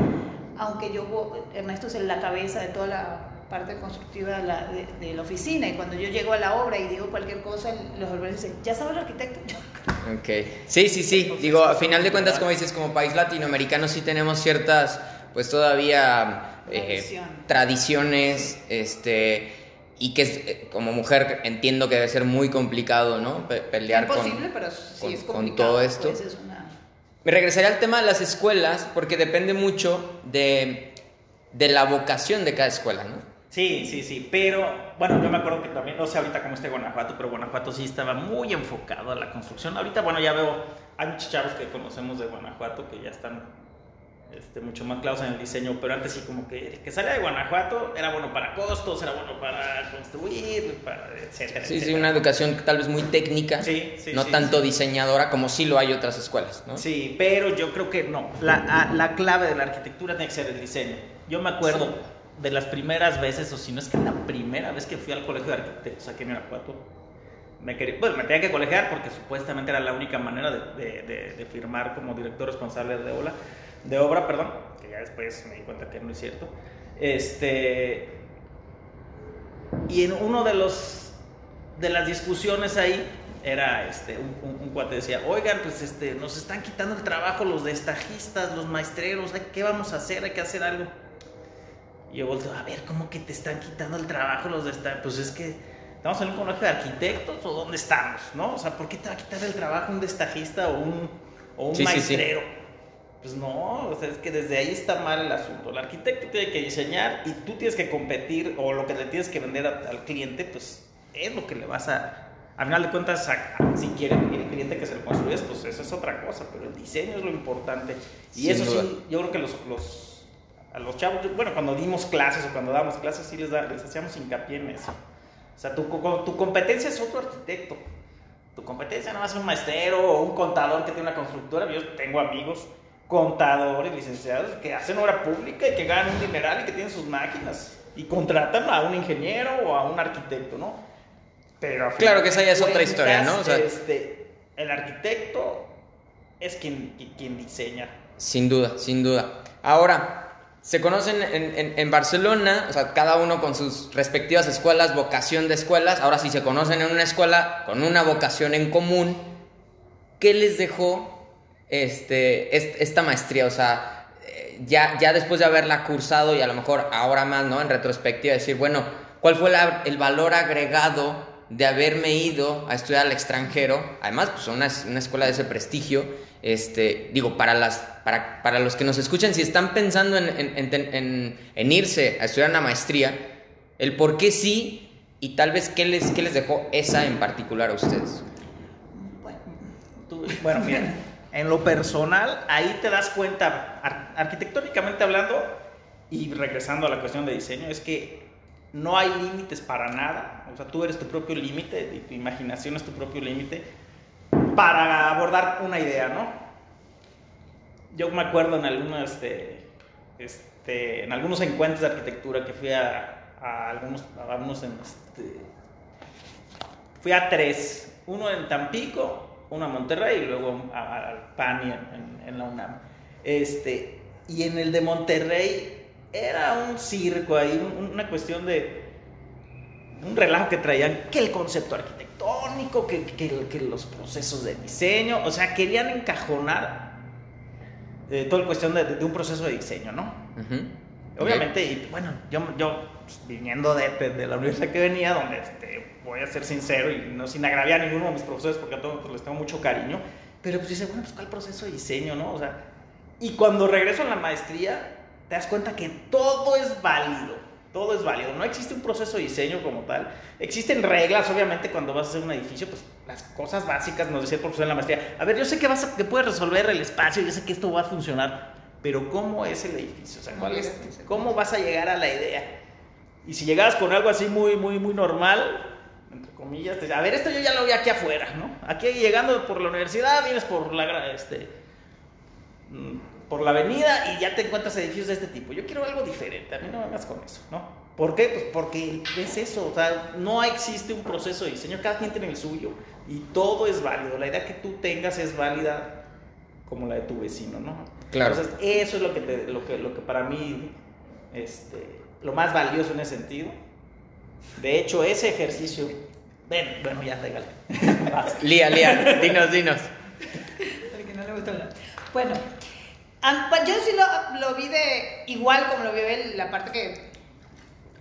aunque yo, Ernesto es la cabeza de toda la, parte constructiva de la, de, la, oficina. Y cuando yo llego a la obra y digo cualquier cosa, los obreros dicen, ¿ya sabe el arquitecto? Ok. Sí, sí, sí. digo, a final de cuentas, como dices, como país latinoamericano sí tenemos ciertas, pues todavía eh, tradiciones, este y que eh, como mujer entiendo que debe ser muy complicado, ¿no? pelear con, pero sí es con todo esto. Pues Me regresaría al tema de las escuelas porque depende mucho de, de la vocación de cada escuela, ¿no? Sí, sí, sí, pero bueno, yo me acuerdo que también, no sé ahorita cómo esté Guanajuato, pero Guanajuato sí estaba muy enfocado a la construcción. Ahorita, bueno, ya veo, hay muchos chavos que conocemos de Guanajuato que ya están este, mucho más claros en el diseño, pero antes sí como que que salía de Guanajuato era bueno para costos, era bueno para construir, para etcétera. Sí, sí, una educación tal vez muy técnica, no tanto diseñadora como sí lo hay otras escuelas, ¿no? Sí, pero yo creo que no, la, la clave de la arquitectura tiene que ser el diseño. Yo me acuerdo de las primeras veces, o si no es que la primera vez que fui al colegio de arquitectos aquí en Guanajuato, me, quería, pues, me tenía que colegiar porque supuestamente era la única manera de, de, de firmar como director responsable de OLA de obra, perdón, que ya después me di cuenta que no es cierto. Este, y en uno de los de las discusiones ahí era este un, un, cuate decía, "Oigan, pues este nos están quitando el trabajo los destajistas, los maestreros, ¿qué vamos a hacer? Hay que hacer algo." Y yo volteo, "A ver, ¿cómo que te están quitando el trabajo los destajistas? Pues es que estamos en un colegio de arquitectos o dónde estamos, ¿no? O sea, ¿por qué te va a quitar el trabajo un destajista o un o un maestrero?" Pues no, o sea, es que desde ahí está mal el asunto. El arquitecto tiene que diseñar y tú tienes que competir o lo que le tienes que vender al cliente, pues es lo que le vas a... A final de cuentas, si quiere el cliente que se lo construyes, pues eso es otra cosa, pero el diseño es lo importante. Y eso sí, yo creo que los, los, a los chavos, bueno, cuando dimos clases o cuando damos clases, sí les, da, les hacíamos hincapié en eso. O sea, tu, tu competencia es otro arquitecto. Tu competencia no es un maestro o un contador que tiene una constructora. Yo tengo amigos contadores, licenciados que hacen obra pública y que ganan un dineral y que tienen sus máquinas y contratan a un ingeniero o a un arquitecto, ¿no? Pero claro que esa ya es otra historia, ¿no? este, el arquitecto es quien, quien diseña. Sin duda, sin duda. Ahora, se conocen en, en, Barcelona, o sea, cada uno con sus respectivas escuelas, vocación de escuelas. Ahora, si se conocen en una escuela con una vocación en común, ¿qué les dejó este, esta maestría, o sea, eh, ya, ya después de haberla cursado y a lo mejor ahora más, ¿no? En retrospectiva, decir, bueno, ¿cuál fue el valor agregado de haberme ido a estudiar al extranjero? Además, pues una, una escuela de ese prestigio, este, digo, para, las, para, para los que nos escuchan, si están pensando en, en, en, irse a estudiar una maestría, el por qué sí y tal vez qué les, qué les dejó esa en particular a ustedes. Bueno, bueno mira. En lo personal, ahí te das cuenta, arquitectónicamente hablando, y regresando a la cuestión de diseño, es que no hay límites para nada. O sea, tú eres tu propio límite, y tu imaginación es tu propio límite para abordar una idea, ¿no? Yo me acuerdo en algunos, este, este, en algunos encuentros de arquitectura que fui a, algunos, algunos este, fui a tres, uno en Tampico, uno a Monterrey y luego al PANI en, la UNAM. Este, y en el de Monterrey era un circo ahí, una cuestión de un relajo que traían, que el concepto arquitectónico, que, que, los procesos de diseño, o sea, querían encajonar eh, toda la cuestión de, un proceso de diseño, ¿no? Obviamente, y bueno, yo, yo pues, viniendo de, la universidad que venía, donde este, voy a ser sincero y no sin agraviar a ninguno de mis profesores porque a todos les tengo mucho cariño, pero pues dice, bueno, pues cuál proceso de diseño, ¿no? O sea, y cuando regreso a la maestría, te das cuenta que todo es válido, todo es válido, no existe un proceso de diseño como tal, existen reglas, obviamente, cuando vas a hacer un edificio, pues las cosas básicas, nos decía el profesor en la maestría, a ver, yo sé que, vas a, que puedes resolver el espacio, yo sé que esto va a funcionar, pero ¿cómo es el edificio? O sea, ¿cuál es, ¿cómo vas a llegar a la idea? Y si llegas con algo así muy, muy, muy normal, entre comillas, a ver, esto yo ya lo vi aquí afuera, ¿no? Aquí llegando por la universidad, vienes por la, este, mm, por la avenida y ya te encuentras edificios de este tipo. Yo quiero algo diferente, a mí no me hagas con eso, ¿no? ¿Por qué? Pues porque es eso, o sea, no existe un proceso de diseño, cada quien tiene el suyo y todo es válido. La idea que tú tengas es válida como la de tu vecino, ¿no? Claro. Entonces, eso es lo que, lo que, lo que para mí este, lo más valioso en ese sentido. De hecho, ese ejercicio, bueno, bueno ya, regale. Lía, Lía, dinos, dinos. Porque no le gusta hablar. Bueno, pa- yo sí lo, lo vi de igual como lo vio él, la parte que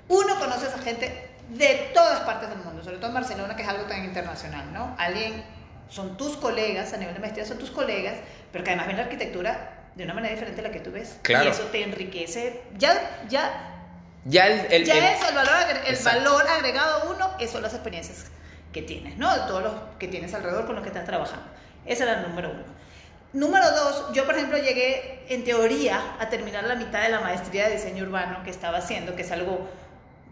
uno conoce a esa gente de todas partes del mundo, sobre todo en Barcelona, que es algo tan internacional, ¿no? Alguien, son tus colegas, a nivel de maestría son tus colegas, pero que además ven la arquitectura de una manera diferente a la que tú ves. Claro. Y eso te enriquece. Ya, ya Ya el, el- ya el- eso, el valor, el Exacto. valor agregado a uno, eso son las experiencias que tienes, ¿no? Todos los que tienes alrededor con los que estás trabajando. Ese era el número uno. Número dos, yo por ejemplo llegué en teoría a terminar la mitad de la maestría de diseño urbano que estaba haciendo, que es algo,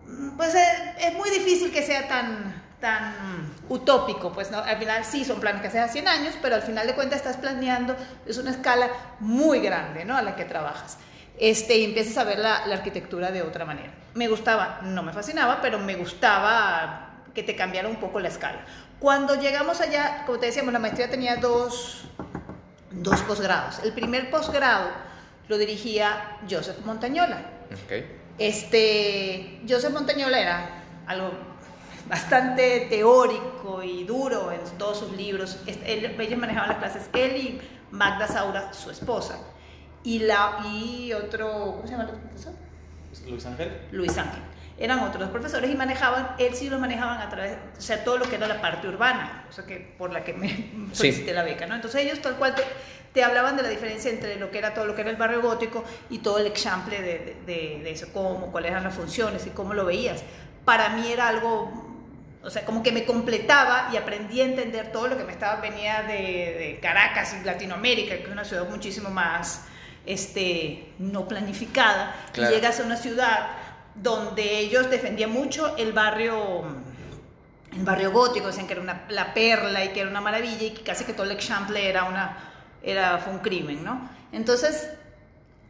mm, pues es, es muy difícil que sea tan, tan utópico, pues ¿no? al final sí son planes que haces a 100 años, pero al final de cuentas estás planeando, es una escala muy grande, ¿no? A la que trabajas este, y empiezas a ver la, la arquitectura de otra manera. Me gustaba, no me fascinaba, pero me gustaba que te cambiara un poco la escala. Cuando llegamos allá, como te decíamos, la maestría tenía dos, dos posgrados. El primer posgrado lo dirigía Joseph Montañola. Ok. Este, Joseph Montañola era algo bastante teórico y duro en todos sus libros. Él- ellos manejaban las clases, él y Magda Saura, su esposa. Y, la, y otro, ¿cómo se llama el otro profesor? Luis Ángel. Luis Ángel. Eran otros profesores y manejaban, él sí lo manejaban a través, o sea, todo lo que era la parte urbana, o sea, que por la que me solicité la beca, ¿no? Entonces ellos tal cual te, te hablaban de la diferencia entre lo que era todo lo que era el barrio gótico y todo el ejemplo de, de, de- de eso, cómo, cuáles eran las funciones y cómo lo veías. Para mí era algo, o sea, como que me completaba y aprendí a entender todo lo que me estaba, venía de, de Caracas y Latinoamérica, que es una ciudad muchísimo más, este, no planificada, Claro. y llegas a una ciudad donde ellos defendían mucho el barrio el barrio gótico, decían que era una, la perla y que era una maravilla y que casi que todo el Eixample era una era fue un crimen, ¿no? Entonces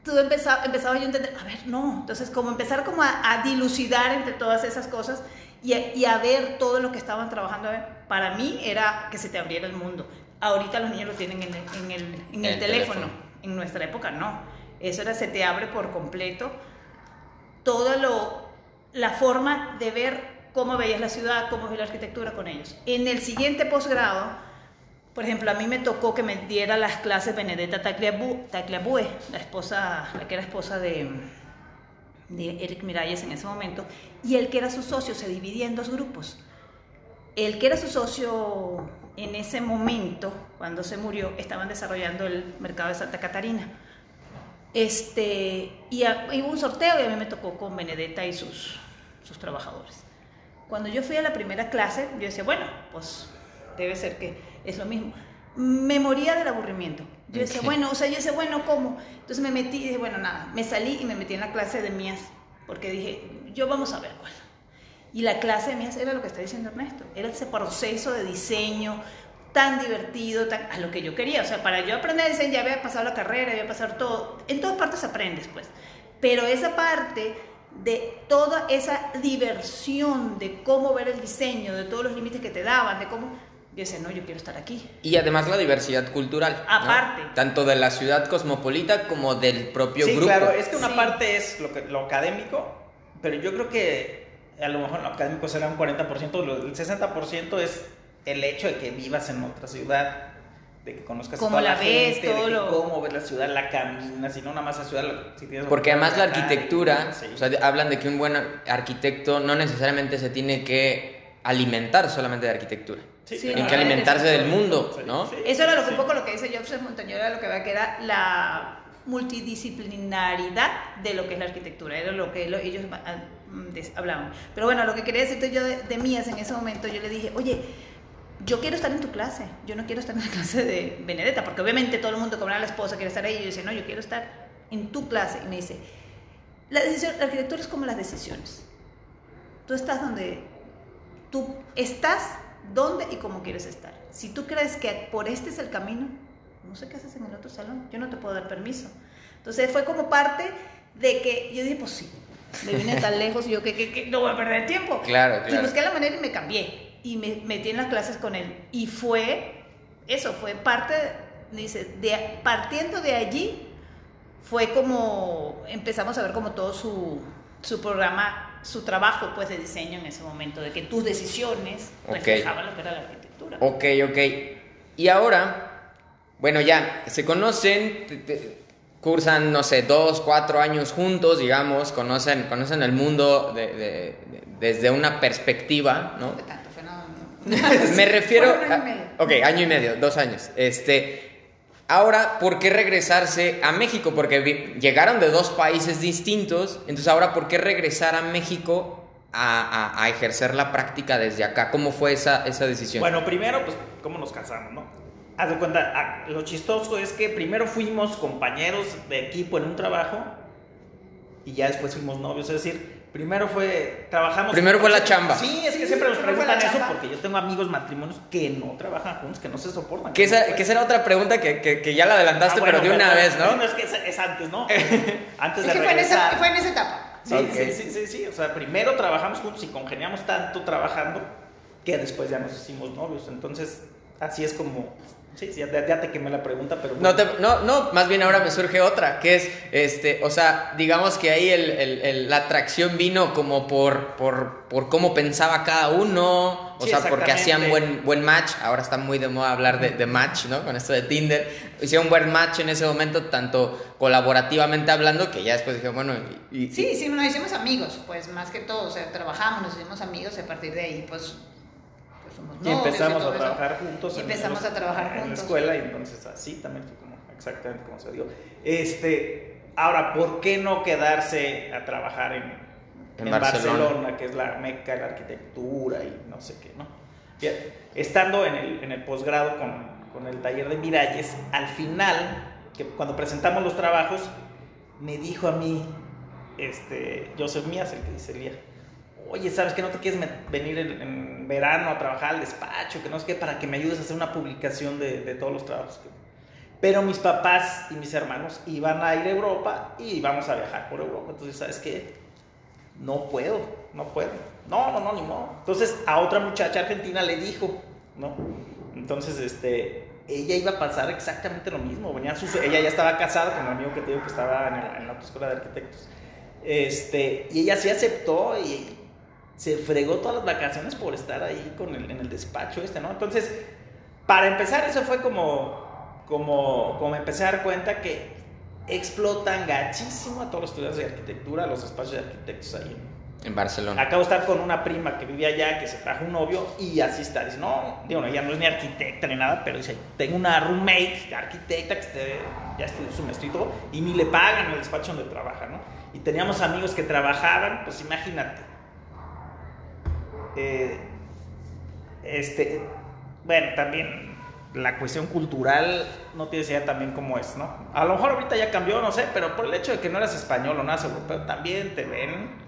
tú empezaba, empezaba yo a entender, a ver, no, entonces como empezar como a, a dilucidar entre todas esas cosas y a, y a ver todo lo que estaban trabajando, para mí era que se te abriera el mundo. Ahorita los niños lo tienen en el, en el, en el El teléfono. teléfono. en nuestra época no, eso era, se te abre por completo todo lo, la forma de ver cómo veías la ciudad, cómo veías la arquitectura con ellos. En el siguiente posgrado, por ejemplo, a mí me tocó que me diera las clases Benedetta Tagliabue, Tagliabue, la esposa, la que era esposa de, de Eric Miralles en ese momento, y el que era su socio se dividía en dos grupos. El que era su socio en ese momento, cuando se murió, estaban desarrollando el mercado de Santa Catarina. Este, y, hubo un sorteo y a mí me tocó con Benedetta y sus, sus trabajadores. Cuando yo fui a la primera clase, yo decía, bueno, pues debe ser que es lo mismo. Me moría del aburrimiento. Yo decía, bueno, o sea, yo decía, bueno, ¿cómo? Entonces me metí y dije, bueno, nada, me salí y me metí en la clase de mías, porque dije, yo vamos a ver cuál. Y la clase de mías era lo que está diciendo Ernesto, era ese proceso de diseño tan divertido, tan, a lo que yo quería. O sea, para yo aprender diseño ya había pasado la carrera, había pasado todo. En todas partes aprendes, pues. Pero esa parte de toda esa diversión de cómo ver el diseño, de todos los límites que te daban, de cómo... Decía, no, yo quiero estar aquí. Y además la diversidad cultural. ¿no? Aparte. Tanto de la ciudad cosmopolita como del propio Sí, grupo. claro, es que una Sí. parte es lo, que- lo académico, pero yo creo que a lo mejor lo académico será un 40%, lo- el 60% es el hecho de que vivas en otra ciudad, de que conozcas Cómo a toda la ves, gente, de todo que lo- cómo ves la ciudad, la caminas, y no nada más la ciudad, la- si tienes Porque además la arquitectura, sí. o sea, de- hablan de que un buen arquitecto no necesariamente se tiene que alimentar solamente de arquitectura. Sí, que alimentarse del mundo, ¿no? sí. Eso era lo que Sí. un poco lo que dice Joseph Montañola, lo que va que era la multidisciplinaridad de lo que es la arquitectura, era lo que lo- ellos ah, mm, hablaban. Pero bueno, lo que quería decirte yo de, de Mías en ese momento, yo le dije, oye, yo quiero estar en tu clase, yo no quiero estar en la clase de Benedetta, porque obviamente todo el mundo, como era la esposa, quiere estar ahí, y yo decía, no, yo quiero estar en tu clase. Y me dice, la, decisión, la arquitectura es como las decisiones. Tú estás donde tú estás dónde y cómo quieres estar. Si tú crees que por este es el camino, no sé qué haces en el otro salón, yo no te puedo dar permiso. Entonces fue como parte de que yo dije, pues sí, me vine tan lejos y yo que, que, que no voy a perder tiempo. Claro, Y claro. busqué la manera y me cambié y me metí en las clases con él. Y fue, eso, fue parte, dice, de, partiendo de allí, fue como, empezamos a ver como todo su, su programa, su trabajo pues de diseño en ese momento, de que tus decisiones Ok. reflejaban lo que era la arquitectura. Ok, ok. Y ahora, bueno, ya se conocen, te- te- cursan, no sé, dos, cuatro años juntos, digamos, conocen, conocen el mundo de- de- de- desde una perspectiva, ¿no? Fue tanto, fue no- Me refiero. A- medio. ok, año y medio, dos años. Este. Ahora, ¿por qué regresarse a México? Porque llegaron de dos países distintos. Entonces, ahora, ¿por qué regresar a México a ejercer la práctica desde acá? ¿Cómo fue esa, esa decisión? Bueno, primero, pues, ¿cómo nos casamos, no? Haz de cuenta, ah, lo chistoso es que primero fuimos compañeros de equipo en un trabajo y ya después fuimos novios. Es decir, primero fue, trabajamos. Primero fue la chamba. Sí, es que Sí, siempre nos preguntan la eso chamba. porque yo tengo amigos matrimonios que no trabajan juntos, que no se soportan. que, no esa, pueden. que esa era otra pregunta que, que- que ya la adelantaste, Ah, bueno, pero de una vez, ¿no? Bueno, es que es, es antes, ¿no? antes Es de que fue en, esa, regresar. fue en esa etapa. Sí, sí, sí, sí, sí. O sea, primero trabajamos juntos y congeniamos tanto trabajando que después ya nos hicimos novios. Entonces, así es como. Sí, sí, ya, ya te quemé la pregunta, pero. No, bueno. te- no, no, más bien ahora me surge otra, que es, este, o sea, digamos que ahí el- el- el- la atracción vino como por, por, por cómo pensaba cada uno, o Sí, sea, porque hacían buen, buen match, ahora está muy de moda hablar de, de match, ¿no? Con esto de Tinder, hicieron buen match en ese momento, tanto colaborativamente hablando, que ya después dije, bueno, y, y- Sí, sí, nos hicimos amigos, pues más que todo, o sea, trabajamos, nos hicimos amigos y a partir de ahí, pues, pues fuimos Y novios empezamos todo a eso. trabajar juntos. Y en empezamos los- a trabajar En la juntos. escuela, y entonces así también fue como exactamente como se dio. Este, ahora, ¿por qué no quedarse a trabajar en, En en Barcelona. Barcelona. que es la meca de la arquitectura y no sé qué, ¿no? Estando en el, en el posgrado con, con el taller de Miralles, al final, que cuando presentamos los trabajos, me dijo a mí, este, Joseph Mías, el que dice el día, oye, ¿sabes que no te quieres venir en, en verano a trabajar al despacho? Que no sé qué, para que me ayudes a hacer una publicación de, de todos los trabajos. que-". Pero mis papás y mis hermanos iban a ir a Europa y íbamos a viajar por Europa. Entonces, ¿sabes qué? No puedo, no puedo. No, no, no, ni modo. Entonces, a otra muchacha argentina le dijo, ¿no? Entonces, este, ella iba a pasar exactamente lo mismo. Venía sus, ella ya estaba casada con un amigo que te digo que estaba en, el- en la autoescuela de arquitectos. Este, y ella sí aceptó y se fregó todas las vacaciones por estar ahí con el, en el despacho este, ¿no? Entonces, para empezar, eso fue como, como, como empecé a dar cuenta que explotan gachísimo a todos los estudiantes de arquitectura, los espacios de arquitectos ahí. en Barcelona. Acabo de estar con una prima que vivía allá, que se trajo un novio y así está. Dice, no, digo, no, ella no es ni arquitecta ni nada, pero dice, tengo una roommate arquitecta que esté- ya estudió su maestría y todo, y ni le pagan el despacho donde trabaja, ¿no? Y teníamos amigos que trabajaban, pues imagínate. Eh, este, bueno, también la cuestión cultural no tienes idea también cómo es, ¿no? A lo mejor ahorita ya cambió, no sé, pero por el hecho de que no eras español o no eras europeo, también te ven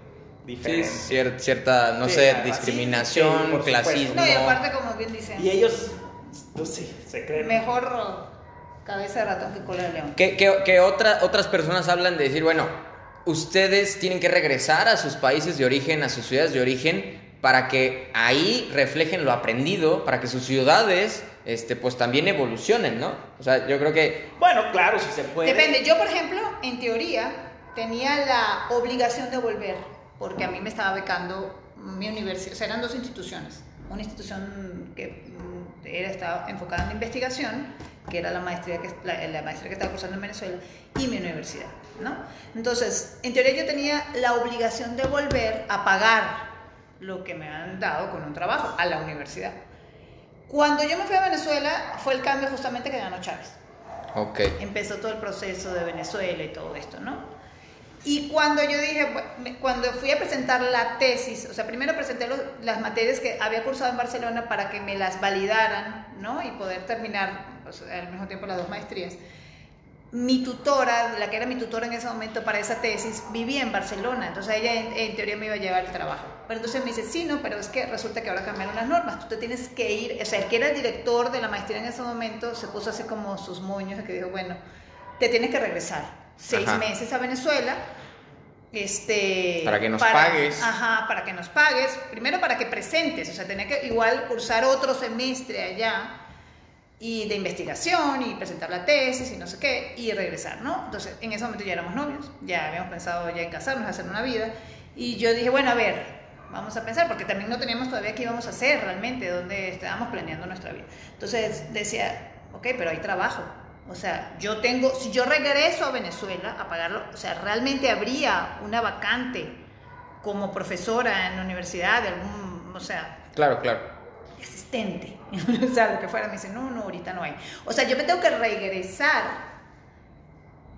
Sí, diferente. cier- cierta, no Sí, sé, discriminación, sí, clasismo. No, y aparte, como bien dicen, Y ellos, pues sí, se creen. mejor cabeza de ratón que cola de león. Que, que- que otra- otras personas hablan de decir, bueno, ustedes tienen que regresar a sus países de origen, a sus ciudades de origen, para que ahí reflejen lo aprendido, para que sus ciudades, este, pues también evolucionen, ¿no? O sea, yo creo que Bueno, claro, si se puede. Depende, yo por ejemplo, en teoría, tenía la obligación de volver, porque a mí me estaba becando mi universidad, o sea, eran dos instituciones. Una institución que mm, era, estaba enfocada en la investigación, que era la maestría que, la, la maestría que estaba cursando en Venezuela, y mi universidad, ¿no? Entonces, en teoría yo tenía la obligación de volver a pagar lo que me han dado con un trabajo a la universidad. Cuando yo me fui a Venezuela, fue el cambio justamente que ganó Chávez Ok. empezó todo el proceso de Venezuela y todo esto, ¿no? Y cuando yo dije, cuando fui a presentar la tesis, o sea, primero presenté los- las materias que había cursado en Barcelona para que me las validaran, ¿no? Y poder terminar pues, al mismo tiempo las dos maestrías. Mi tutora, la que era mi tutora en ese momento para esa tesis, vivía en Barcelona, entonces ella en, en teoría me iba a llevar el trabajo. Pero entonces me dice, sí, no, pero es que resulta que ahora cambiaron las normas, tú te tienes que ir, o sea, el que era el director de la maestría en ese momento se puso así como sus moños, que dijo, bueno, te tienes que regresar seis Ajá. meses a Venezuela. Este, Para que nos pagues. Ajá, para que nos pagues. Primero para que presentes, o sea, tenía que igual cursar otro semestre allá y de investigación y presentar la tesis y no sé qué y regresar, ¿no? Entonces, en ese momento ya éramos novios, ya habíamos pensado ya en casarnos, hacer una vida Y yo dije, bueno, a ver, vamos a pensar, porque también no teníamos todavía qué íbamos a hacer realmente, dónde estábamos planeando nuestra vida. Entonces decía, ok, pero hay trabajo. O sea, yo tengo, si yo regreso a Venezuela a pagarlo, o sea, realmente habría una vacante como profesora en la universidad, de algún, o sea... Claro, claro. Asistente, o sea, lo que fuera, me dice, no, no, ahorita no hay. O sea, yo me tengo que regresar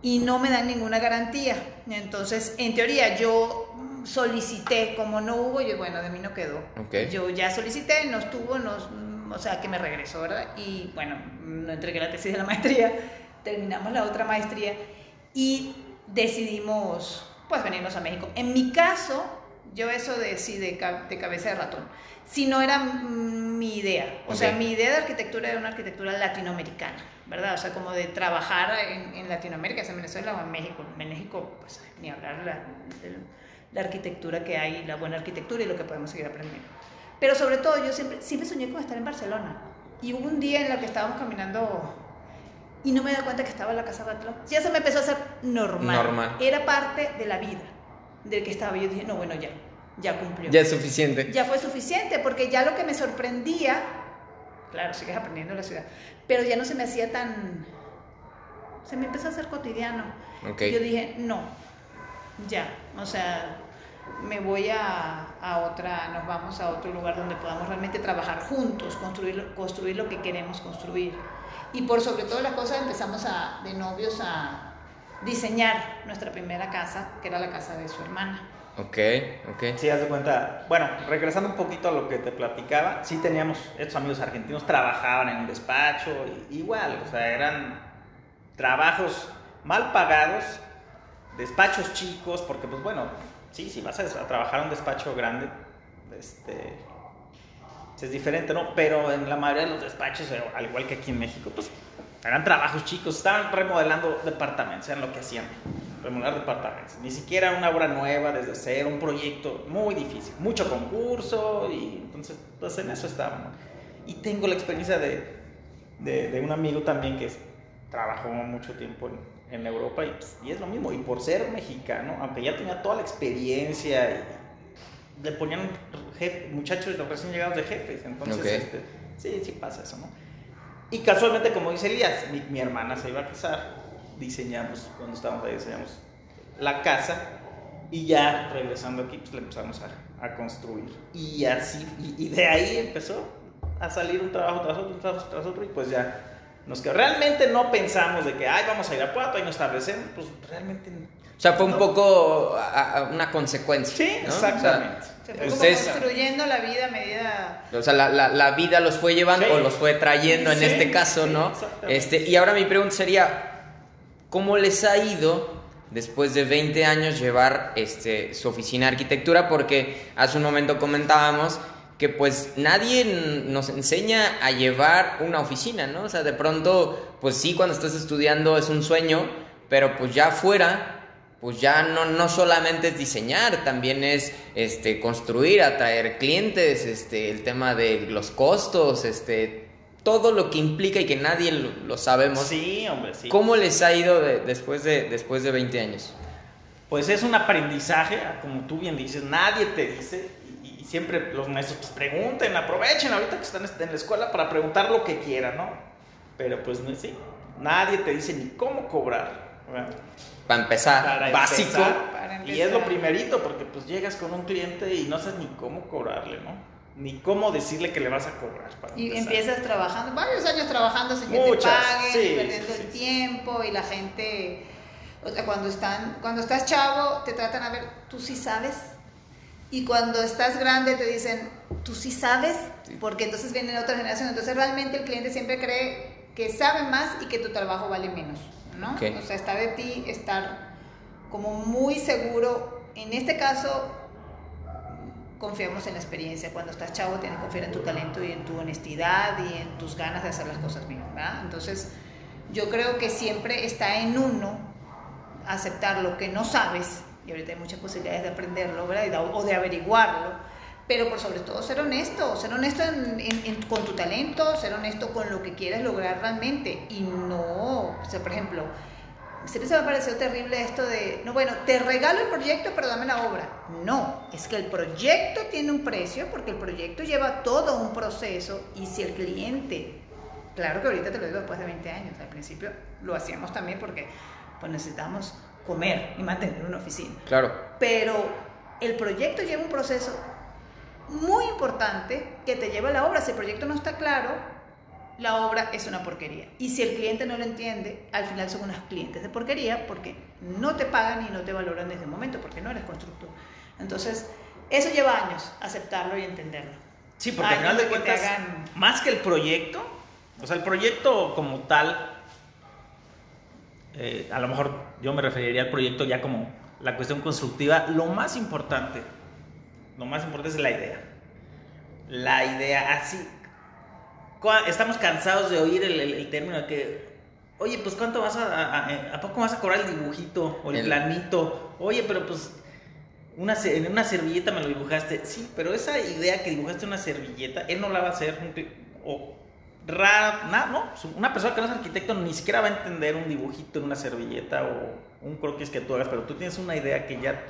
y no me dan ninguna garantía. Entonces, en teoría, yo solicité, como no hubo, yo, bueno, de mí no quedó. Yo ya solicité, no estuvo, no, o sea, que me regresó, ¿verdad? Y bueno, no entregué la tesis de la maestría, terminamos la otra maestría y decidimos, pues, venirnos a México. En mi caso, yo eso de, sí, de, de cabeza de ratón, si no era mi idea. O sea, mi idea de arquitectura era una arquitectura latinoamericana. ¿verdad? O sea, como de trabajar en, en Latinoamérica, en Venezuela o en México. En México, pues ni hablar la, de la arquitectura que hay, la buena arquitectura y lo que podemos seguir aprendiendo. Pero sobre todo, yo siempre, siempre soñé con estar en Barcelona. Y hubo un día en el que estábamos caminando y no me di cuenta que estaba en la casa Batlló. Ya se me empezó a hacer normal. normal. Era parte de la vida del que estaba. Yo dije, no, bueno, ya, ya cumplió. Ya es suficiente. Ya fue suficiente, porque ya lo que me sorprendía claro, sigues aprendiendo la ciudad, pero ya no se me hacía tan, se me empezó a hacer cotidiano. Okay. Yo dije, no, ya, o sea, me voy a, a, otra, nos vamos a otro lugar donde podamos realmente trabajar juntos, construir, construir lo que queremos construir. Y por sobre todo las cosas empezamos a, de novios a diseñar nuestra primera casa, que era la casa de su hermana. Ok, ok. Sí, haz de cuenta. Bueno, regresando un poquito a lo que te platicaba, sí teníamos, estos amigos argentinos trabajaban en un despacho, igual, o sea, eran trabajos mal pagados, despachos chicos, porque pues bueno, sí, si vas a, trabajar en un despacho grande, este, es diferente, ¿no? Pero en la mayoría de los despachos, eh, al igual que aquí en México, pues eran trabajos chicos, estaban remodelando departamentos, eran lo que hacían remodelar departamentos. Ni siquiera una obra nueva desde cero, un proyecto muy difícil, mucho concurso y entonces pues en eso estábamos. Y tengo la experiencia de, de, un amigo también que trabajó mucho tiempo en, en Europa y, pues, y, es lo mismo. Y por ser mexicano, aunque ya tenía toda la experiencia, le ponían muchachos recién llegados de jefes. Entonces, este, sí, sí pasa eso, ¿no? Y casualmente, como dice Elías, mi, mi hermana se iba a casar diseñamos, cuando estábamos ahí, diseñamos la casa y ya regresando aquí, pues le empezamos a, a construir. Y así, y, de ahí empezó a salir un trabajo tras otro, tras, tras otro, y pues ya nos quedó. Realmente no pensamos de que, ay, vamos a ir a Puerto y nos establecemos, pues realmente o sea, fue un poco una consecuencia. Sí, exactamente. Se fue construyendo la vida a medida. O sea, la, la, la vida los fue llevando o los fue trayendo en este caso, ¿no? Este, y ahora mi pregunta sería, ¿Cómo les ha ido después de 20 años llevar este, su oficina de arquitectura? Porque hace un momento comentábamos que pues nadie nos enseña a llevar una oficina, ¿no? O sea, de pronto, pues sí, cuando estás estudiando es un sueño, pero pues ya afuera pues ya no, no solamente es diseñar, también es este, construir, atraer clientes, este, el tema de los costos, este, todo lo que implica y que nadie lo, sabemos. Sí, hombre, sí. ¿Cómo les ha ido después, de, después de 20 años? Pues es un aprendizaje, como tú bien dices, nadie te dice, y, siempre los maestros pues, pregunten, aprovechen ahorita que están en la escuela para preguntar lo que quieran, ¿no? Pero pues no sí, nadie te dice ni cómo cobrar. Para empezar, básico. Y es lo primerito, porque pues llegas con un cliente y no sabes ni cómo cobrarle, ¿no? ni cómo decirle que le vas a cobrar. y empiezas trabajando, varios años trabajando sin que te paguen, perdiendo el tiempo y la gente, o sea, cuando, están, cuando estás chavo te tratan a ver, tú sí sabes. Y cuando estás grande te dicen, tú sí sabes, porque entonces viene otra generación. Entonces realmente el cliente siempre cree que sabe más y que tu trabajo vale menos, ¿no? O sea, está de ti estar como muy seguro. En este caso, confiamos en la experiencia. Cuando estás chavo tienes que confiar en tu talento y en tu honestidad y en tus ganas de hacer las cosas bien, ¿verdad? Entonces, yo creo que siempre está en uno aceptar lo que no sabes, y ahorita hay muchas posibilidades de aprenderlo, ¿verdad? O de averiguarlo, pero por sobre todo ser honesto, ser honesto con tu talento, ser honesto con lo que quieres lograr realmente y no, o sea, por ejemplo, Siempre se me ha parecido terrible esto de, no, bueno, te regalo el proyecto, pero dame la obra. No, es que el proyecto tiene un precio porque el proyecto lleva todo un proceso y si el cliente, claro que ahorita te lo digo después de 20 años, al principio lo hacíamos también porque pues necesitamos comer y mantener una oficina. Claro. Pero el proyecto lleva un proceso muy importante que te lleva a la obra. Si el proyecto no está claro, la obra es una porquería. Y si el cliente no lo entiende, al final son unos clientes de porquería porque no te pagan y no te valoran desde el momento, porque no eres constructor. Entonces, eso lleva años, aceptarlo y entenderlo. Sí, porque al final de cuentas, más que el proyecto, o sea, el proyecto como tal, eh, a lo mejor yo me referiría al proyecto ya como la cuestión constructiva, lo más importante, lo más importante es la idea. La idea, así, estamos cansados de oír el, término de que, oye, pues cuánto vas a, a, poco vas a cobrar el dibujito o el, planito? Oye, pero pues una, en una servilleta me lo dibujaste. Sí, pero esa idea que dibujaste una servilleta, él no la va a hacer. O nada, ¿no? Una persona que no es arquitecto ni siquiera va a entender un dibujito en una servilleta o un croquis que tú hagas, pero tú tienes una idea que ya.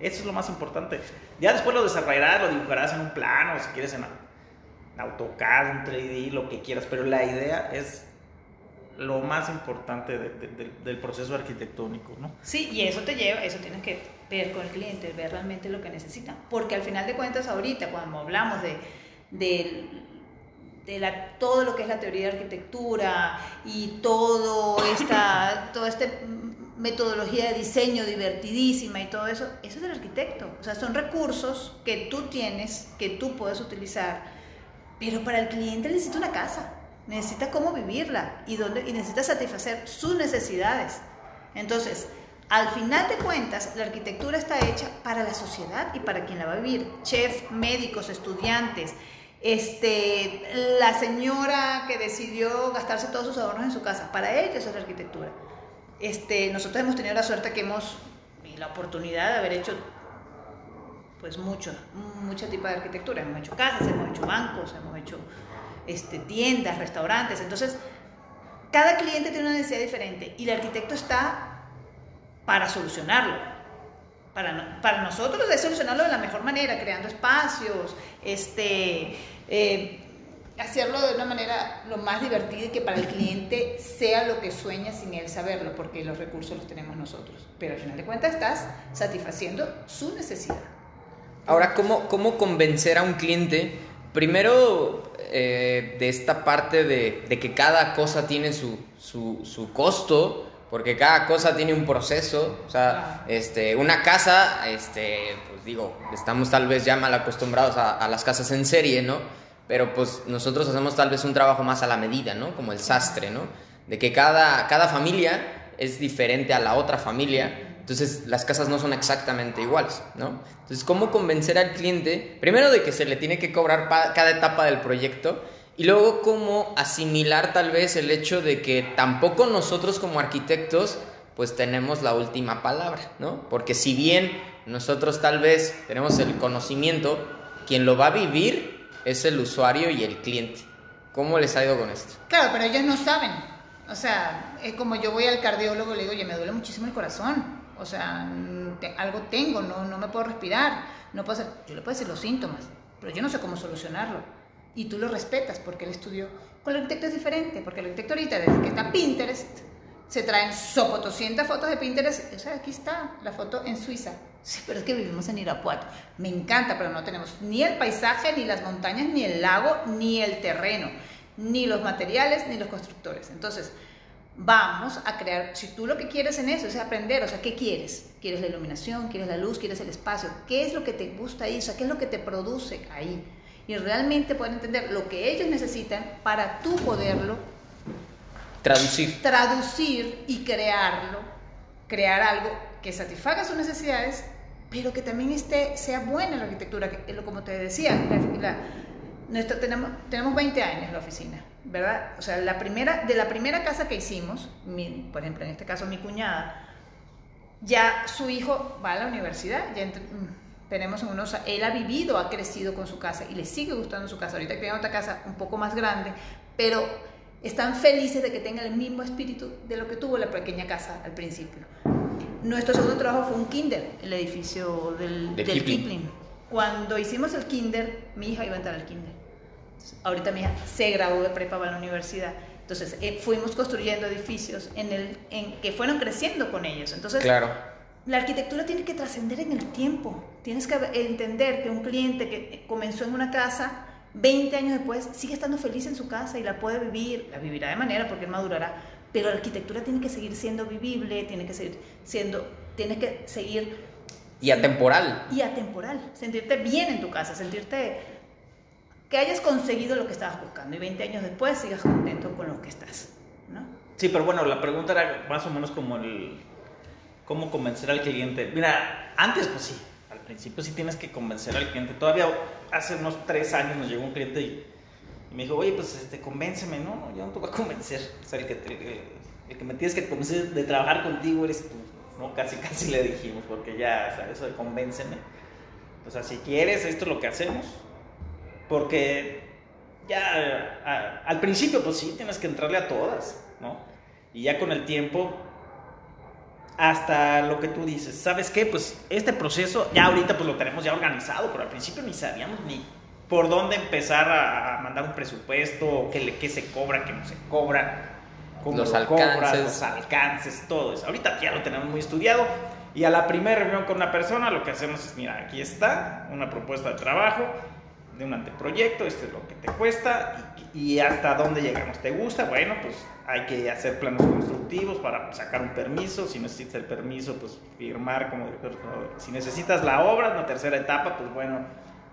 Eso es lo más importante. Ya después lo desarrollarás, lo dibujarás en un plano, si quieres en AutoCAD, un 3D, lo que quieras, pero la idea es lo más importante del proceso arquitectónico, ¿no? Sí, y eso te lleva, eso tienes que ver con el cliente, ver realmente lo que necesitan, porque al final de cuentas ahorita cuando hablamos de, de, la, todo lo que es la teoría de arquitectura y todo esta, toda esta metodología de diseño divertidísima y todo eso, eso es del arquitecto, o sea, son recursos que tú tienes, que tú puedes utilizar pero para el cliente necesita una casa, necesita cómo vivirla y, dónde, y necesita satisfacer sus necesidades. Entonces, al final de cuentas, la arquitectura está hecha para la sociedad y para quien la va a vivir. Chef, médicos, estudiantes, este, la señora que decidió gastarse todos sus ahorros en su casa. Para ellos es la arquitectura. Este, nosotros hemos tenido la suerte que hemos, y la oportunidad de haber hecho pues mucho, mucho tipo de arquitectura. Hemos hecho casas, hemos hecho bancos, hemos hecho este, tiendas, restaurantes. Entonces, cada cliente tiene una necesidad diferente y el arquitecto está para solucionarlo. Para, para nosotros es solucionarlo de la mejor manera, creando espacios, este, eh, hacerlo de una manera lo más divertida y que para el cliente sea lo que sueña sin él saberlo, porque los recursos los tenemos nosotros. Pero al final de cuentas estás satisfaciendo su necesidad. Ahora, ¿cómo, cómo convencer a un cliente? Primero, eh, de esta parte de, que cada cosa tiene su, su, costo, porque cada cosa tiene un proceso. O sea, este, una casa, este, pues digo, estamos tal vez ya mal acostumbrados a, a, las casas en serie, ¿no? Pero pues nosotros hacemos tal vez un trabajo más a la medida, ¿no? Como el sastre, ¿no? De que cada, cada familia es diferente a la otra familia entonces las casas no son exactamente iguales, ¿no? Entonces, ¿cómo convencer al cliente? Primero de que se le tiene que cobrar cada etapa del proyecto y luego cómo asimilar tal vez el hecho de que tampoco nosotros como arquitectos pues tenemos la última palabra, ¿no? Porque si bien nosotros tal vez tenemos el conocimiento, quien lo va a vivir es el usuario y el cliente. ¿Cómo les ha ido con esto? Claro, pero ellos no saben. O sea, es como yo voy al cardiólogo y le digo, oye, me duele muchísimo el corazón o sea, algo tengo, no, no me puedo respirar, no puedo yo le puedo decir los síntomas, pero yo no sé cómo solucionarlo. Y tú lo respetas porque él estudió. Con el arquitecto es diferente, porque el arquitecto ahorita, desde que está Pinterest, se traen sopotoscientas fotos de Pinterest. O sea, aquí está la foto en Suiza. Sí, pero es que vivimos en Irapuato. Me encanta, pero no tenemos ni el paisaje, ni las montañas, ni el lago, ni el terreno, ni los materiales, ni los constructores. Entonces, vamos a crear, si tú lo que quieres en eso es aprender, o sea, ¿qué quieres? ¿Quieres la iluminación? ¿Quieres la luz? ¿Quieres el espacio? ¿Qué es lo que te gusta ahí? ¿qué es lo que te produce ahí? Y realmente pueden entender lo que ellos necesitan para tú poderlo traducir. Traducir y crearlo, crear algo que satisfaga sus necesidades, pero que también esté, sea buena la arquitectura, como te decía, la, tenemos, tenemos 20 años en la oficina ¿verdad? O sea, la primera, de la primera casa que hicimos, por ejemplo, en este caso mi cuñada, ya su hijo va a la universidad, ya mm, tenemos unos, él ha vivido, ha crecido con su casa y le sigue gustando su casa. Ahorita tiene otra casa un poco más grande, pero están felices de que tengan el mismo espíritu de lo que tuvo la pequeña casa al principio. Nuestro segundo trabajo fue un kinder, el edificio del, De del Kipling. Kipling. Cuando hicimos el kinder, mi hija iba a entrar al kinder. Ahorita mi hija se graduó de prepa va a la universidad. Entonces eh, fuimos construyendo edificios en el, en, que fueron creciendo con ellos. Entonces Claro. la arquitectura tiene que trascender en el tiempo. Tienes que entender que un cliente que comenzó en una casa, 20 años después, sigue estando feliz en su casa y la puede vivir, la vivirá de manera porque él madurará, pero la arquitectura tiene que seguir siendo vivible, tiene que seguir siendo, tiene que seguir Y atemporal. y atemporal, sentirte bien en tu casa, sentirte que hayas conseguido lo que estabas buscando y 20 años después sigas contento con lo que estás, ¿no? Sí, pero bueno, la pregunta era más o menos como el cómo convencer al cliente. Mira, antes pues sí, al principio sí tienes que convencer al cliente. Todavía hace unos tres años nos llegó un cliente y, me dijo, oye, pues este, convénceme, no, no, yo no te voy a convencer. O sea, el que, el, el que me tienes que convencer de trabajar contigo eres tú, ¿no? Casi, casi le dijimos, porque ya, o sea, eso de convénceme. O sea, si quieres, esto es lo que hacemos. Porque ya a- al principio, pues sí, tienes que entrarle a todas, ¿no? Y ya con el tiempo, hasta lo que tú dices, ¿sabes qué? Pues este proceso ya ahorita pues lo tenemos ya organizado, pero al principio ni sabíamos ni por dónde empezar a, mandar un presupuesto, qué, le- qué se cobra, qué no se cobra, cómo Los lo cobras, alcances. los alcances, todo eso. Ahorita ya lo tenemos muy estudiado. Y a la primera reunión con una persona lo que hacemos es, mira, aquí está una propuesta de trabajo, de un anteproyecto, esto es lo que te cuesta y, y hasta dónde llegamos. ¿Te gusta? Bueno, pues hay que hacer planos constructivos para sacar un permiso. Si necesitas el permiso, pues firmar como director. Si necesitas la obra, la tercera etapa, pues bueno,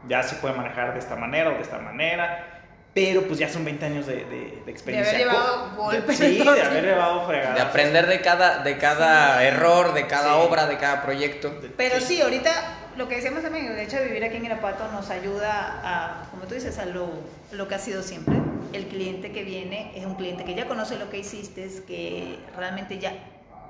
ya se puede manejar de esta manera o de esta manera. Pero pues ya son 20 años de, de- de experiencia. llevado Co- golpes Sí, de haber llevado fregadas. De aprender de cada, de cada error, de cada Sí. obra, de cada proyecto. Pero sí, ahorita lo que decíamos también, el hecho de vivir aquí en Irapuato nos ayuda a, como tú dices, a lo, lo que ha sido siempre. El cliente que viene es un cliente que ya conoce lo que hiciste, es que realmente ya,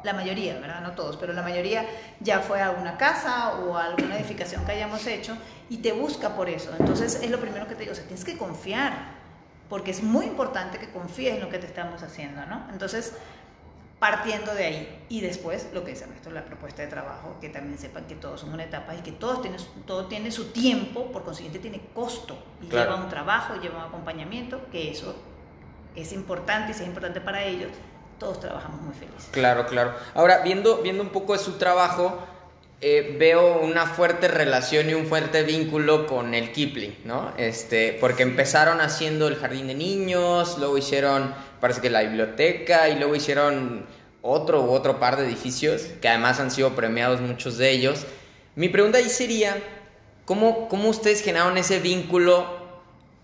la mayoría, ¿verdad? No todos, pero la mayoría ya fue a una casa o a alguna edificación que hayamos hecho y te busca por eso. Entonces es lo primero que te digo, o sea, tienes que confiar, porque es muy importante que confíes en lo que te estamos haciendo, ¿no? Entonces, partiendo de ahí y después lo que dice Ernesto, la propuesta de trabajo, que también sepan que todos son una etapa y que todos tienen, todo tiene su tiempo, por consiguiente tiene costo y Claro. lleva un trabajo, lleva un acompañamiento, que eso es importante y si es importante para ellos, todos trabajamos muy felices. Claro, claro. Ahora, viendo, viendo un poco de su trabajo, eh, veo una fuerte relación y un fuerte vínculo con el Kipling, ¿no? Este, porque empezaron haciendo el jardín de niños, luego hicieron, parece que la biblioteca, y luego hicieron otro u otro par de edificios, que además han sido premiados muchos de ellos. Mi pregunta ahí sería, ¿cómo, cómo ustedes generaron ese vínculo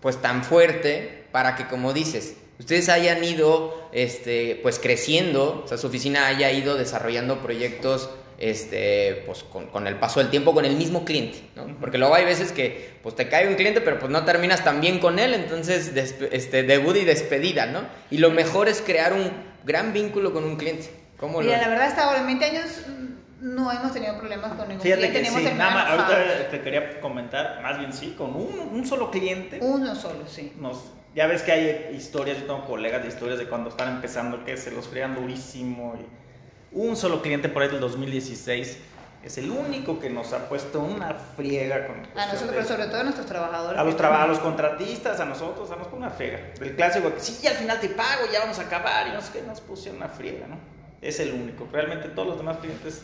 pues tan fuerte para que como dices ustedes hayan ido este pues creciendo o sea su oficina haya ido desarrollando proyectos este pues con, con el paso del tiempo con el mismo cliente ¿no? porque luego hay veces que pues te cae un cliente pero pues no terminas tan bien con él entonces este debut y despedida no y lo mejor es crear un gran vínculo con un cliente ¿Cómo lo la verdad hasta ahora, en 20 años mm, no hemos tenido problemas con ningún Fíjate cliente, que sí, nada más, ahorita te quería comentar, más bien sí, con un, un solo cliente. Uno solo, sí. Nos, ya ves que hay historias, yo tengo colegas de historias de cuando están empezando que se los frían durísimo. Y un solo cliente por ahí del 2016 es el único que nos ha puesto una friega con A nosotros, de- pero sobre todo a nuestros trabajadores. a los, traba- a los contratistas, a nosotros, a nos pone una friega. Del clásico que sí, al final te pago, ya vamos a acabar y no sé qué, nos pusieron una friega, ¿no? Es el único. Realmente todos los demás clientes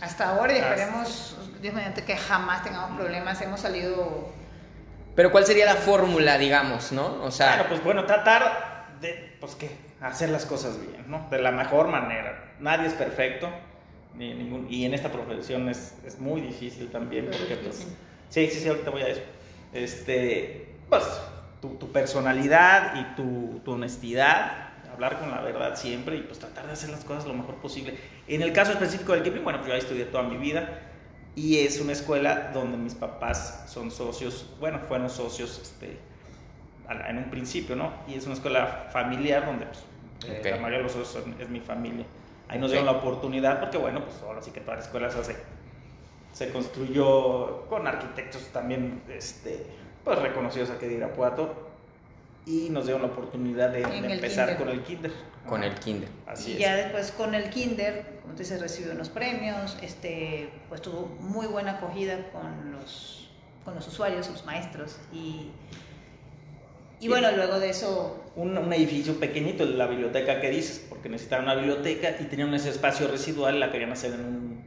Hasta ahora y esperemos, Dios mediante, que jamás tengamos problemas. Hemos salido pero cuál sería la fórmula digamos no o sea Claro, pues bueno, tratar de, pues qué, hacer las cosas bien, ¿no? De la mejor manera. Nadie es perfecto, ni ningún, y en esta profesión es, es muy difícil también, Pero porque pues, sí, sí, sí, ahorita voy a eso. Este, pues, tu, tu personalidad y tu, tu honestidad, hablar con la verdad siempre y pues tratar de hacer las cosas lo mejor posible. En el caso específico del Kipling, bueno, pues yo ahí estudié toda mi vida y es una escuela donde mis papás son socios, bueno, fueron socios, este, en un principio, ¿no? Y es una escuela familiar donde pues, eh, Ok. la mayoría de los socios son- es mi familia. Ahí nos dieron la oportunidad porque, bueno, pues ahora sí que toda la escuela se hace, se construyó con arquitectos también, este, pues reconocidos aquí de Irapuato. y nos dieron la oportunidad de, empezar kinder. con el kinder. Con el kinder. Así y es. ya después con el kinder, como te dices, recibió unos premios, este, pues tuvo muy buena acogida con los, con los usuarios, los maestros. Y, y bueno, luego de eso, un, un edificio pequeñito, la biblioteca que dices, porque necesitaban una biblioteca y tenían ese espacio residual, la querían hacer en un,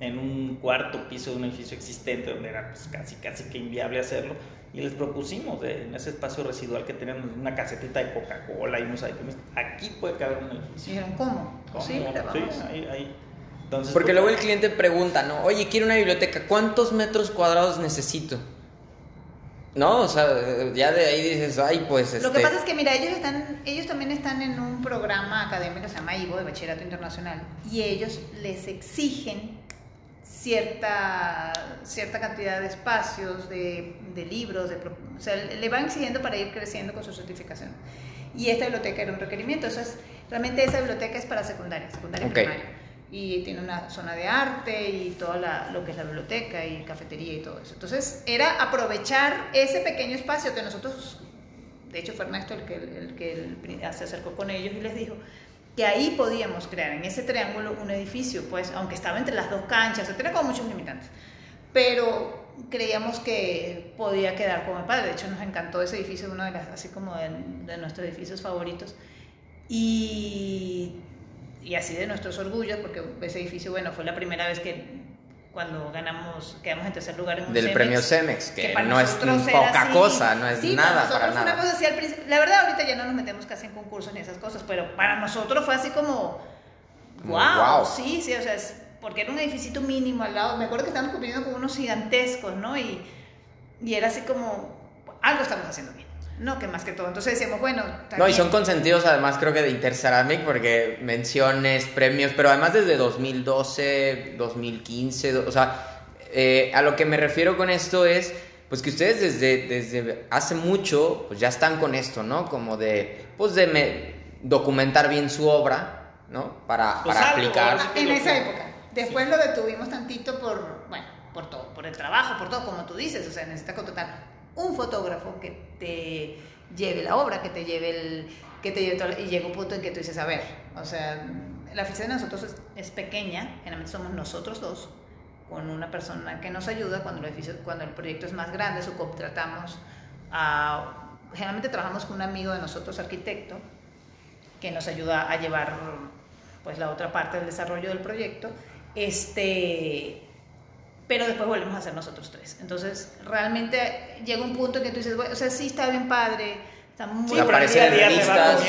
en un cuarto piso de un edificio existente, donde era pues, casi, casi que inviable hacerlo. Y les propusimos de- en ese espacio residual que tenían una casetita de Coca-Cola y unos iTunes, aquí puede caber un edificio. dijeron, ¿cómo? ¿Cómo? Sí, mira, Sí, vamos. ahí, ahí. Entonces, Porque pues, luego el cliente pregunta, ¿no? Oye, quiero una biblioteca, ¿cuántos metros cuadrados necesito? No, o sea, ya de ahí dices, ay, pues este... Lo que pasa es que, mira, ellos, están, ellos también están en un programa académico se llama IVO, de Bachillerato Internacional, y ellos les exigen cierta, cierta cantidad de espacios, de, de libros, de, o sea, le van exigiendo para ir creciendo con su certificación. Y esta biblioteca era un requerimiento, eso es, realmente esa biblioteca es para secundaria, secundaria y Ok. primaria. Y tiene una zona de arte y todo lo que es la biblioteca y cafetería y todo eso. Entonces, era aprovechar ese pequeño espacio que nosotros de hecho fue Ernesto el que, el que el se acercó con ellos y les dijo que ahí podíamos crear en ese triángulo un edificio, pues aunque estaba entre las dos canchas, tenía como muchos limitantes, pero creíamos que podía quedar como el padre, de hecho nos encantó ese edificio, uno de las, así como de, de nuestros edificios favoritos, y, y así de nuestros orgullos, porque ese edificio, bueno, fue la primera vez que cuando ganamos, quedamos en tercer lugar en un Del Cemex, premio Cemex, que, para no es poca así. cosa, no es Sí, nada para fue nada. Una cosa así al. La verdad, ahorita ya no nos metemos casi en concursos ni esas cosas, pero para nosotros fue así como, Como, wow, wow. sí, sí, o sea, es- porque era un edificio mínimo al lado. Me acuerdo que estábamos compitiendo con unos gigantescos, ¿no? Y, y era así como, algo estamos haciendo bien, ¿no? Que más que todo. Entonces decíamos, bueno, está No, y son consentidos además creo que de Interceramic porque menciones, premios, pero además desde 2012, 2015, do- o sea, eh, a lo que me refiero con esto es, pues que ustedes desde, desde hace mucho, pues ya están con esto, ¿no? Como de, pues de me- documentar bien su obra, ¿no? Para, Pues para algo, aplicar. en esa época. Después lo detuvimos tantito por, bueno, por todo, por el trabajo, por todo, como tú dices, o sea, necesitas contratar un fotógrafo que te lleve la obra, que te lleve el, que te lleve todo, y llega un punto en que tú dices, a ver, o sea, la oficina de nosotros es, es pequeña, generalmente somos nosotros dos, con una persona que nos ayuda cuando el, cuando el proyecto es más grande, subcontratamos a, generalmente trabajamos con un amigo de nosotros, arquitecto, que nos ayuda a llevar pues la otra parte del desarrollo del proyecto. Este, pero después volvemos a ser nosotros tres. Entonces, realmente llega un punto en que tú dices, o sea, sí está bien padre, está muy Sí, bonito, aparecer en revistas.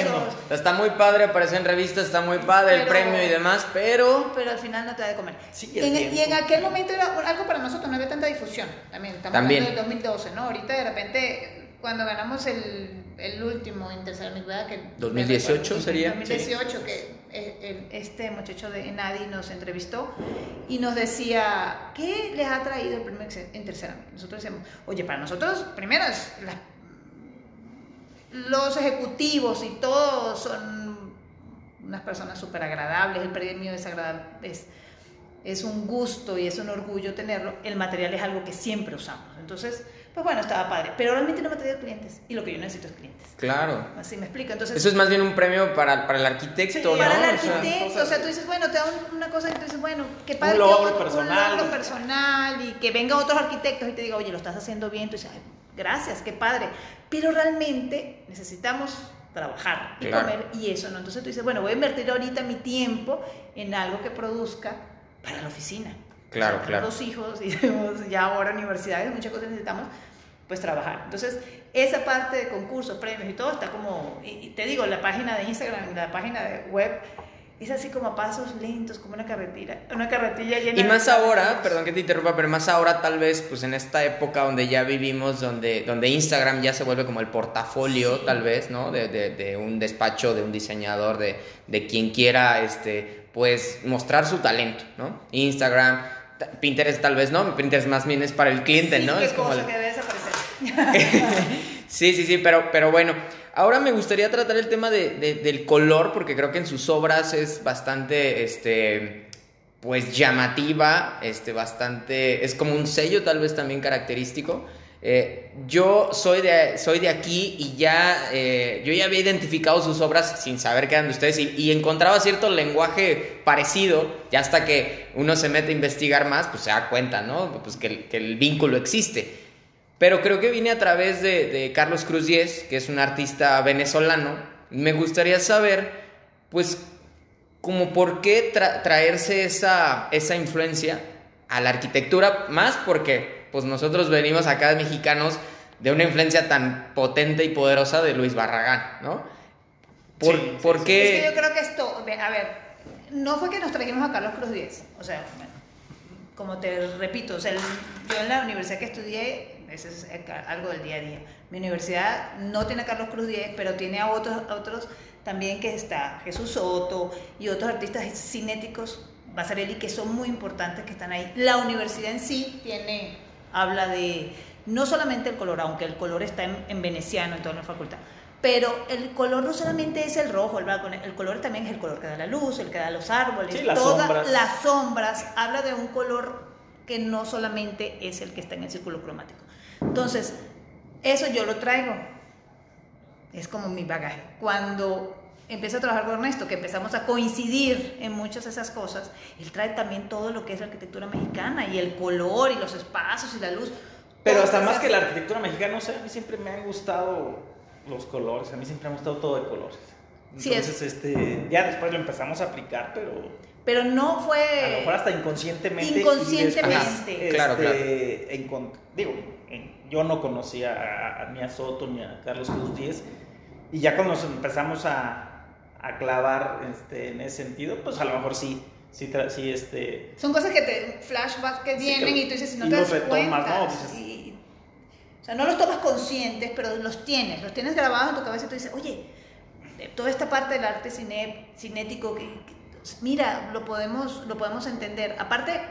Está muy padre, aparece en revistas, está muy padre el premio y demás, pero... pero al final no te da de comer. Sí, en, y en aquel momento era algo para nosotros, no había tanta difusión. También, estamos También. hablando del 2012, ¿no? Ahorita de repente, cuando ganamos el, el último Interceramic, ¿verdad? Que, 2018 sería. 2018, que eh, este muchacho de Enadi nos entrevistó y nos decía, ¿qué les ha traído el premio Interceramic? Nosotros decíamos, oye, para nosotros, primero es la- los ejecutivos y todos son unas personas súper agradables, el premio es agradable, es, es un gusto y es un orgullo tenerlo, el material es algo que siempre usamos. Entonces, pues bueno, estaba padre, pero realmente no me ha traído clientes y lo que yo necesito es clientes. Claro. Así me explico. Entonces, Eso es más bien un premio para, para el arquitecto, Sí, ¿no? para el O sea, arquitecto, o sea, tú dices, bueno, te da un- una cosa y tú dices, bueno, qué padre. Un logro que personal. Un logro personal y que venga otros arquitectos y te diga, oye, lo estás haciendo bien. Tú dices, "Ay, gracias, qué padre. Pero realmente necesitamos trabajar y Claro. comer y eso, ¿no? Entonces tú dices, bueno, voy a invertir ahorita mi tiempo en algo que produzca para la oficina. Claro, claro. Dos hijos y tenemos ya ahora universidades, muchas cosas necesitamos pues trabajar. Entonces, esa parte de concursos, premios y todo está como, y, te digo, la página de Instagram, la página de web, es así como a pasos lentos, como una carretilla, una carretilla llena Y de más ahora, páginas. perdón que te interrumpa, pero más ahora tal vez, pues en esta época donde ya vivimos, donde, donde Instagram ya se vuelve como el portafolio, Sí. tal vez, ¿no? De, de- de un despacho, de un diseñador, de, de quien quiera, este, pues mostrar su talento, ¿no? Instagram, ta- Pinterest tal vez, ¿no? Pinterest más bien es para el cliente, Sí, ¿no? qué es como el- que debe desaparecer. Sí, sí, sí, pero, pero bueno, ahora me gustaría tratar el tema de, de- del color, porque creo que en sus obras es bastante, este, pues llamativa, este, bastante, es como un sello tal vez también característico. Eh, yo soy de, soy de aquí y ya, eh, yo ya había identificado sus obras sin saber que eran de ustedes y, encontraba cierto lenguaje parecido, ya hasta que uno se mete a investigar más, pues se da cuenta, ¿no? Pues que, el vínculo existe. Pero creo que vine a través de, Carlos Cruz Diez, que es un artista venezolano. Me gustaría saber, pues, como por qué traerse esa, esa influencia a la arquitectura, más porque pues nosotros venimos acá de mexicanos de una influencia tan potente y poderosa de Luis Barragán, ¿no? ¿Por, ¿por qué? Es que yo creo que esto, a ver, no fue que nos trajimos a Carlos Cruz Díez, o sea, como te repito, o sea, yo en la universidad que estudié, eso es algo del día a día. Mi universidad no tiene a Carlos Cruz Díez, pero tiene a otros, otros también que está Jesús Soto y otros artistas cinéticos, Basarelli, que son muy importantes que están ahí. La universidad en sí tiene habla de no solamente el color, aunque el color está en, veneciano en toda la facultad, pero el color no solamente es el rojo, el blanco, el color también es el color que da la luz, el que da los árboles, todas las sombras, habla de un color que no solamente es el que está en el círculo cromático. Entonces, eso yo lo traigo, es como mi bagaje. Cuando empiezo a trabajar con Ernesto, que empezamos a coincidir en muchas de esas cosas, él trae también todo lo que es la arquitectura mexicana y el color y los espacios y la luz. Pero hasta más que la arquitectura mexicana, no sé, a mí siempre me han gustado los colores, a mí siempre me ha gustado todo de colores. Entonces, este, ya después lo empezamos a aplicar, pero... Pero no fue... A lo mejor hasta inconscientemente. Inconscientemente. claro, este, claro. digo, yo no conocía a, ni a Soto ni a Carlos Cruz Díez, y ya cuando nos empezamos a, a clavar este, en ese sentido, pues a lo mejor sí, sí, sí este... Son cosas que te, flashbacks que vienen y tú dices, si no te das cuenta, ¿no? o sea, no los tomas conscientes, pero los tienes, los tienes grabados en tu cabeza y tú dices, oye, toda esta parte del arte cine, cinético, que, mira, lo podemos, lo podemos entender. Aparte,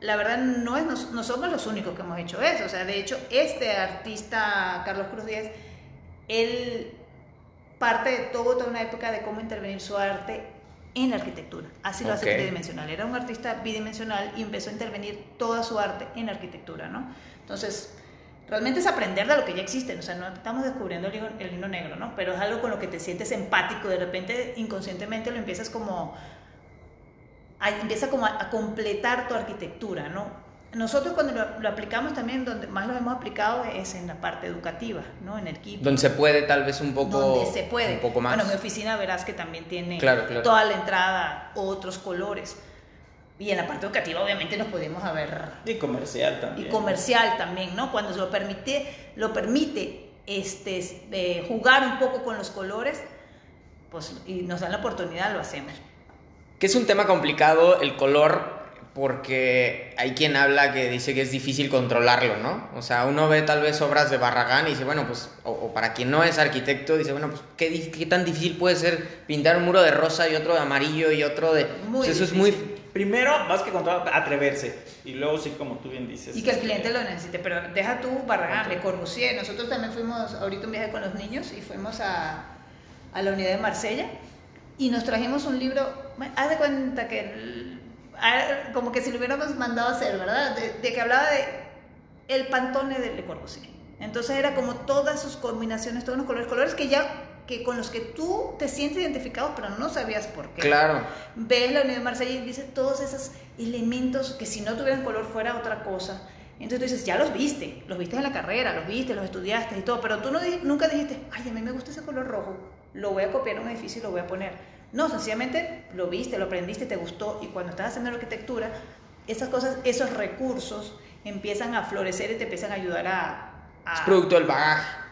la verdad no, es, no, somos los únicos que hemos hecho eso. O sea, de hecho, este artista, Carlos Cruz Díaz, él parte de todo, toda una época de cómo intervenir su arte en la arquitectura. Así lo hace bidimensional. Era un artista bidimensional y empezó a intervenir toda su arte en la arquitectura, ¿no? Entonces, realmente es aprender de lo que ya existe, o sea, no estamos descubriendo el hilo, el negro, ¿no? Pero es algo con lo que te sientes empático, de repente inconscientemente lo empiezas como, a, empieza como a completar tu arquitectura, ¿no? Nosotros cuando lo, aplicamos también, donde más lo hemos aplicado es en la parte educativa, ¿no? En el equipo. Donde se puede tal vez un poco... Donde se puede. Un poco más. Bueno, mi oficina verás que también tiene toda la entrada, otros colores. Y en la parte educativa obviamente nos podemos haber... Y comercial también. Y comercial también, ¿no? Cuando se lo permite, lo permite este, eh, jugar un poco con los colores, pues y nos dan la oportunidad, lo hacemos. Que es un tema complicado el color porque hay quien habla que dice que es difícil controlarlo, ¿no? O sea, uno ve tal vez obras de Barragán y dice, bueno, pues, o, para quien no es arquitecto, dice, bueno, pues, ¿qué, ¿qué, tan difícil puede ser pintar un muro de rosa y otro de amarillo y otro de... Muy eso es muy... Primero, más que controlar, atreverse. Y luego sí, como tú bien dices. Y que el este, cliente lo necesite. Pero deja tú Barragán, Le Corbusier. Nosotros también fuimos ahorita un viaje con los niños y fuimos a, a la unidad de Marsella y nos trajimos un libro... Haz de cuenta que como que si lo hubiéramos mandado a hacer, ¿verdad? De, que hablaba de el pantone de Le Corbusier. Entonces era como todas sus combinaciones, todos los colores, colores que ya que con los que tú te sientes identificado, pero no sabías por qué. Claro. Ves la Unidad de Marsella y dice todos esos elementos que si no tuvieran color fuera otra cosa. Entonces tú dices, ya los viste, los viste en la carrera, los viste, los estudiaste y todo, pero tú no, nunca dijiste, ay, a mí me gusta ese color rojo, lo voy a copiar en un edificio y lo voy a poner. No, sencillamente lo viste, lo aprendiste, te gustó y cuando estás haciendo la arquitectura, esas cosas, esos recursos empiezan a florecer y te empiezan a ayudar a... Es producto del bagaje.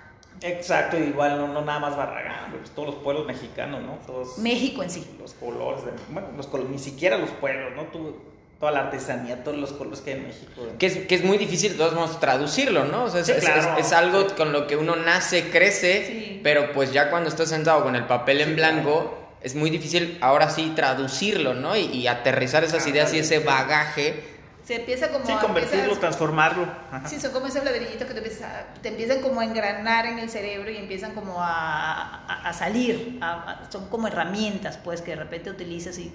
Exacto, igual no, no nada más Barragán, pues todos los pueblos mexicanos, ¿no? Todos México en sí. Los colores, bueno, los ni siquiera los pueblos, ¿no? toda la artesanía, todos los colores que hay en México. Que es, que es muy difícil de todos modos traducirlo, ¿no? O sea, es, algo con lo que uno nace, crece, pero pues ya cuando estás sentado con el papel en blanco es muy difícil ahora sí traducirlo, ¿no? Y, aterrizar esas ideas y ese bagaje. Se empieza como sí, convertirlo, transformarlo. Sí, son como esos ladrillitos que te, empiezan como a engranar en el cerebro y empiezan como a, salir. son como herramientas, pues, que de repente utilizas y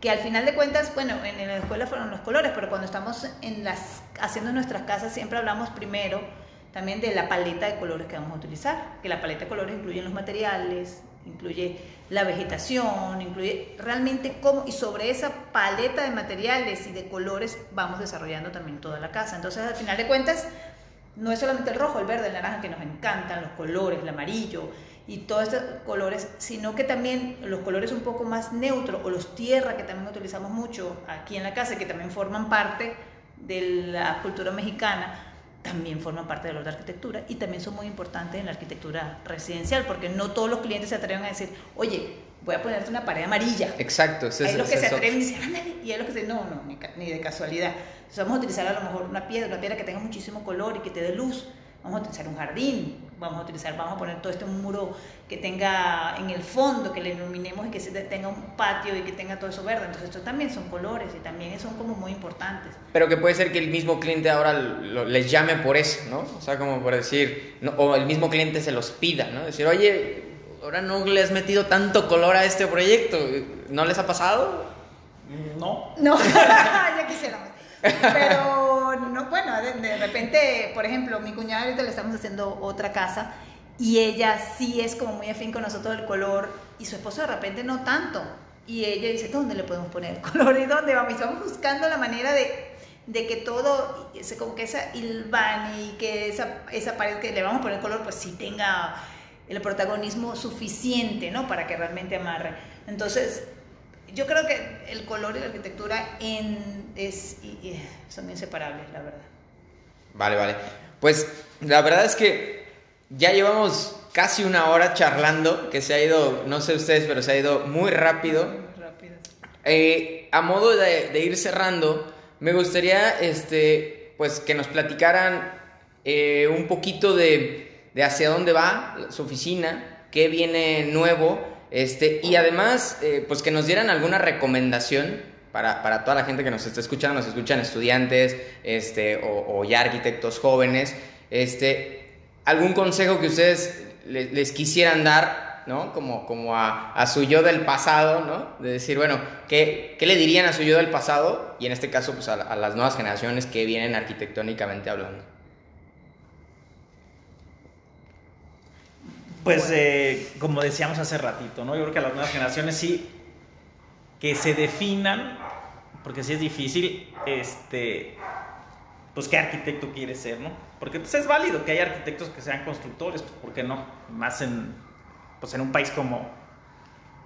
que al final de cuentas, bueno, en, la escuela fueron los colores, pero cuando estamos en las, haciendo nuestras casas siempre hablamos primero también de la paleta de colores que vamos a utilizar, que la paleta de colores incluye los materiales, incluye la vegetación, incluye realmente cómo, y sobre esa paleta de materiales y de colores vamos desarrollando también toda la casa. Entonces, al final de cuentas, no es solamente el rojo, el verde, el naranja que nos encantan, los colores, el amarillo y todos estos colores, sino que también los colores un poco más neutros o los tierra que también utilizamos mucho aquí en la casa, que también forman parte de la cultura mexicana, también forman parte del orden de arquitectura y también son muy importantes en la arquitectura residencial, porque no todos los clientes se atreven a decir, oye, voy a ponerte una pared amarilla. Exacto, eso es lo que se atreven y dicen, ándale, y es lo que se no, no, ni, de casualidad. Entonces vamos a utilizar a lo mejor una piedra, una piedra que tenga muchísimo color y que te dé luz vamos a utilizar un jardín, vamos a utilizar, vamos a poner todo este muro que tenga en el fondo, que le iluminemos y que tenga un patio y que tenga todo eso verde. Entonces, estos también son colores y también son como muy importantes. Pero que puede ser que el mismo cliente ahora les llame por eso, ¿no? O sea, como por decir, o el mismo cliente se los pida, ¿no? Decir, oye, ahora no le has metido tanto color a este proyecto, ¿no les ha pasado? No. No, ya quisiéramos. Pero, no, de, repente, por ejemplo, mi cuñada ahorita le estamos haciendo otra casa y ella sí es como muy afín con nosotros del color y su esposo de repente no tanto. Y ella dice, ¿dónde le podemos poner el color? ¿Y dónde vamos? Y estamos buscando la manera de, de que todo, como que esa ilvane y que esa, esa pared que le vamos a poner color, pues sí tenga el protagonismo suficiente, ¿no? Para que realmente amarre. Entonces, yo creo que el color y la arquitectura en, es, son inseparables, la verdad. Vale, vale. Pues la verdad es que ya llevamos casi una hora charlando, que se ha ido, no sé ustedes, pero se ha ido muy rápido. Muy rápido. Eh, a modo de, ir cerrando, me gustaría este, pues, que nos platicaran eh, un poquito de, de hacia dónde va su oficina, qué viene nuevo este, y además, eh, pues que nos dieran alguna recomendación para, para, toda la gente que nos está escuchando, nos escuchan estudiantes este, o, ya arquitectos jóvenes, este, algún consejo que ustedes les, quisieran dar, ¿no? Como, como a, a, su yo del pasado, ¿no? De decir, bueno, ¿qué, ¿qué, le dirían a su yo del pasado? Y en este caso, pues a, las nuevas generaciones que vienen arquitectónicamente hablando. Pues eh, como decíamos hace ratito, ¿no? Yo creo que a las nuevas generaciones sí que se definan, porque sí es difícil, este, pues qué arquitecto quiere ser, ¿no? Porque pues, es válido que haya arquitectos que sean constructores, pues ¿por qué no? Más en, pues, en un país como,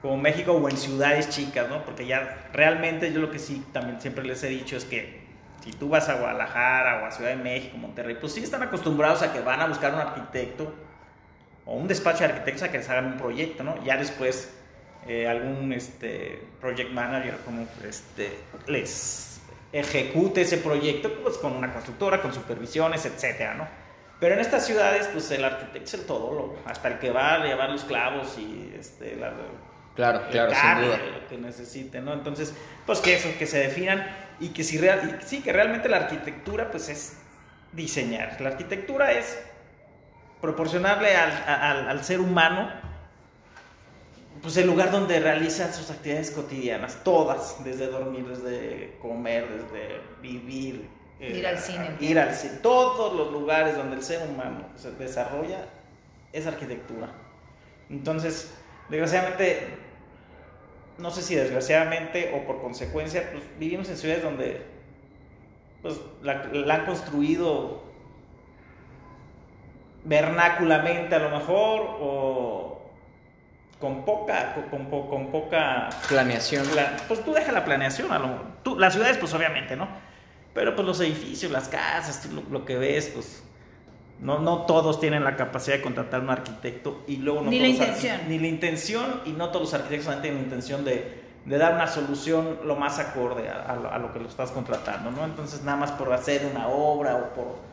como México o en ciudades chicas, ¿no? Porque ya realmente yo lo que sí también siempre les he dicho es que si tú vas a Guadalajara o a Ciudad de México, Monterrey, pues sí están acostumbrados a que van a buscar un arquitecto o un despacho de arquitectos a que les hagan un proyecto, ¿no? Ya después eh, algún este, project manager como este, les ejecute ese proyecto pues con una constructora, con supervisiones, etcétera, ¿no? Pero en estas ciudades, pues el arquitecto es el todólogo, hasta el que va a llevar los clavos y este, la, claro, claro, sin duda. lo que necesite, ¿no? Entonces, pues que eso, que se definan y que si real, sí, que realmente la arquitectura, pues es diseñar. La arquitectura es proporcionarle al, ser humano pues el lugar donde realiza sus actividades cotidianas, todas, desde dormir, desde comer, desde vivir, ir al cine, ir al cine, todos los lugares donde el ser humano se desarrolla es arquitectura. Entonces, desgraciadamente, no sé si desgraciadamente o por consecuencia, pues vivimos en ciudades donde pues la han construido vernáculamente a lo mejor o con poca con, con, poca planeación. pues tú deja la planeación a lo tú, las ciudades pues obviamente no pero pues los edificios las casas lo, que ves pues no, no todos tienen la capacidad de contratar un arquitecto y luego no ni la intención. ni la intención y no todos los arquitectos tienen la intención de, de dar una solución lo más acorde a, a, lo que lo estás contratando no entonces nada más por hacer una obra o por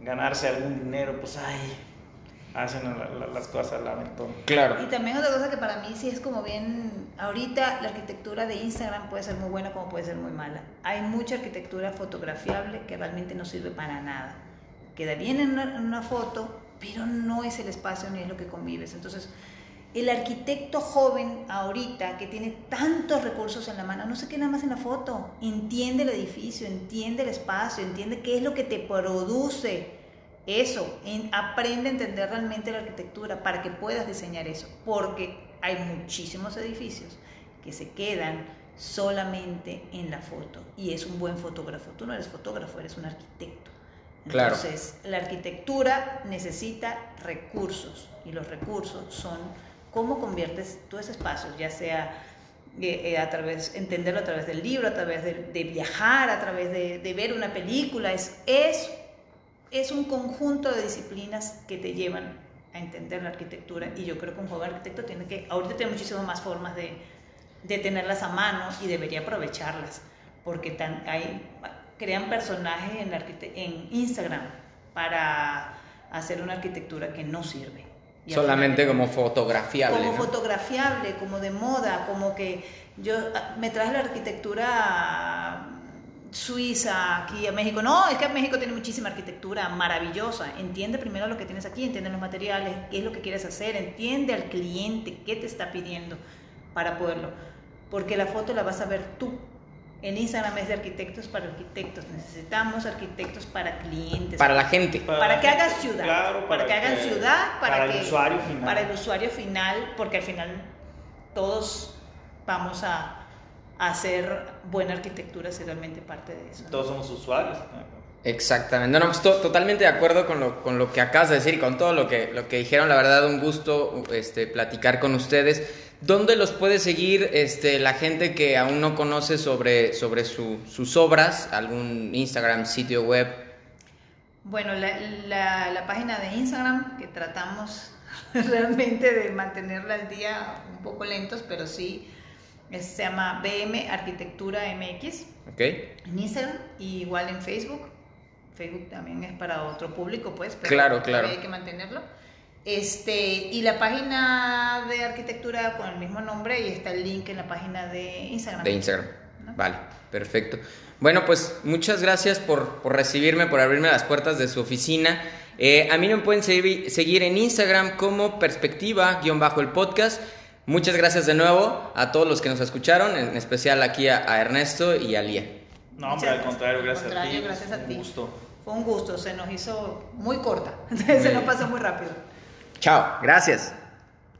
ganarse algún dinero, pues ay, hacen las cosas al aventón. Claro. Y también otra cosa que para mí sí es como bien, ahorita la arquitectura de Instagram puede ser muy buena como puede ser muy mala. Hay mucha arquitectura fotografiable que realmente no sirve para nada. Queda bien en una foto, pero no es el espacio ni es lo que convives. Entonces, el arquitecto joven ahorita que tiene tantos recursos en la mano, no se queda nada más en la foto, entiende el edificio, entiende el espacio, entiende qué es lo que te produce eso, aprende a entender realmente la arquitectura para que puedas diseñar eso, porque hay muchísimos edificios que se quedan solamente en la foto y es un buen fotógrafo. Tú no eres fotógrafo, eres un arquitecto. Entonces, la arquitectura necesita recursos y los recursos son cómo conviertes todos esos espacios, ya sea eh, eh, a través, entenderlo a través del libro, a través de, viajar, a través de, ver una película, es, es, es un conjunto de disciplinas que te llevan a entender la arquitectura y yo creo que un joven arquitecto tiene que, ahorita tiene muchísimas más formas de, de tenerlas a mano y debería aprovecharlas, porque tan, hay, crean personajes en, en Instagram para hacer una arquitectura que no sirve. Solamente como fotografiable. Como fotografiable, como de moda, como que yo ah, me traje la arquitectura suiza aquí a México. No, es que México tiene muchísima arquitectura maravillosa. Entiende primero lo que tienes aquí, entiende los materiales, qué es lo que quieres hacer, entiende al cliente, qué te está pidiendo para poderlo. Porque la foto la vas a ver tú en Instagram es de arquitectos para arquitectos. Necesitamos arquitectos para clientes. Para la gente. Para, que hagan ciudad. para, que, hagan ciudad. Para, el usuario final. Para el usuario final, porque al final todos vamos a, hacer buena arquitectura si realmente parte de eso. Todos somos usuarios. Exactamente. No, no, estoy totalmente de acuerdo con lo, con lo que acabas de decir y con todo lo que, lo que dijeron. La verdad, un gusto este, platicar con ustedes. ¿Dónde los puede seguir este, la gente que aún no conoce sobre, sobre sus obras? ¿Algún Instagram, sitio web? Bueno, la, la, página de Instagram que tratamos realmente de mantenerla al día un poco lentos, pero sí se llama BM Arquitectura MX. Ok. En Instagram y igual en Facebook. Facebook también es para otro público, pues, pero claro, claro. hay que mantenerlo. Este, y la página de arquitectura con el mismo nombre y está el link en la página de Instagram. De Instagram. Vale, perfecto. Bueno, pues muchas gracias por, por, recibirme, por abrirme las puertas de su oficina. Eh, a mí me pueden seguir en Instagram como perspectiva-el podcast. Muchas gracias de nuevo a todos los que nos escucharon, en especial aquí a, Ernesto y a Lía. No, hombre, al contrario, gracias a ti. Gracias a ti. Un gusto. Fue un gusto, se nos hizo muy corta, se nos pasó muy rápido. Chao, gracias.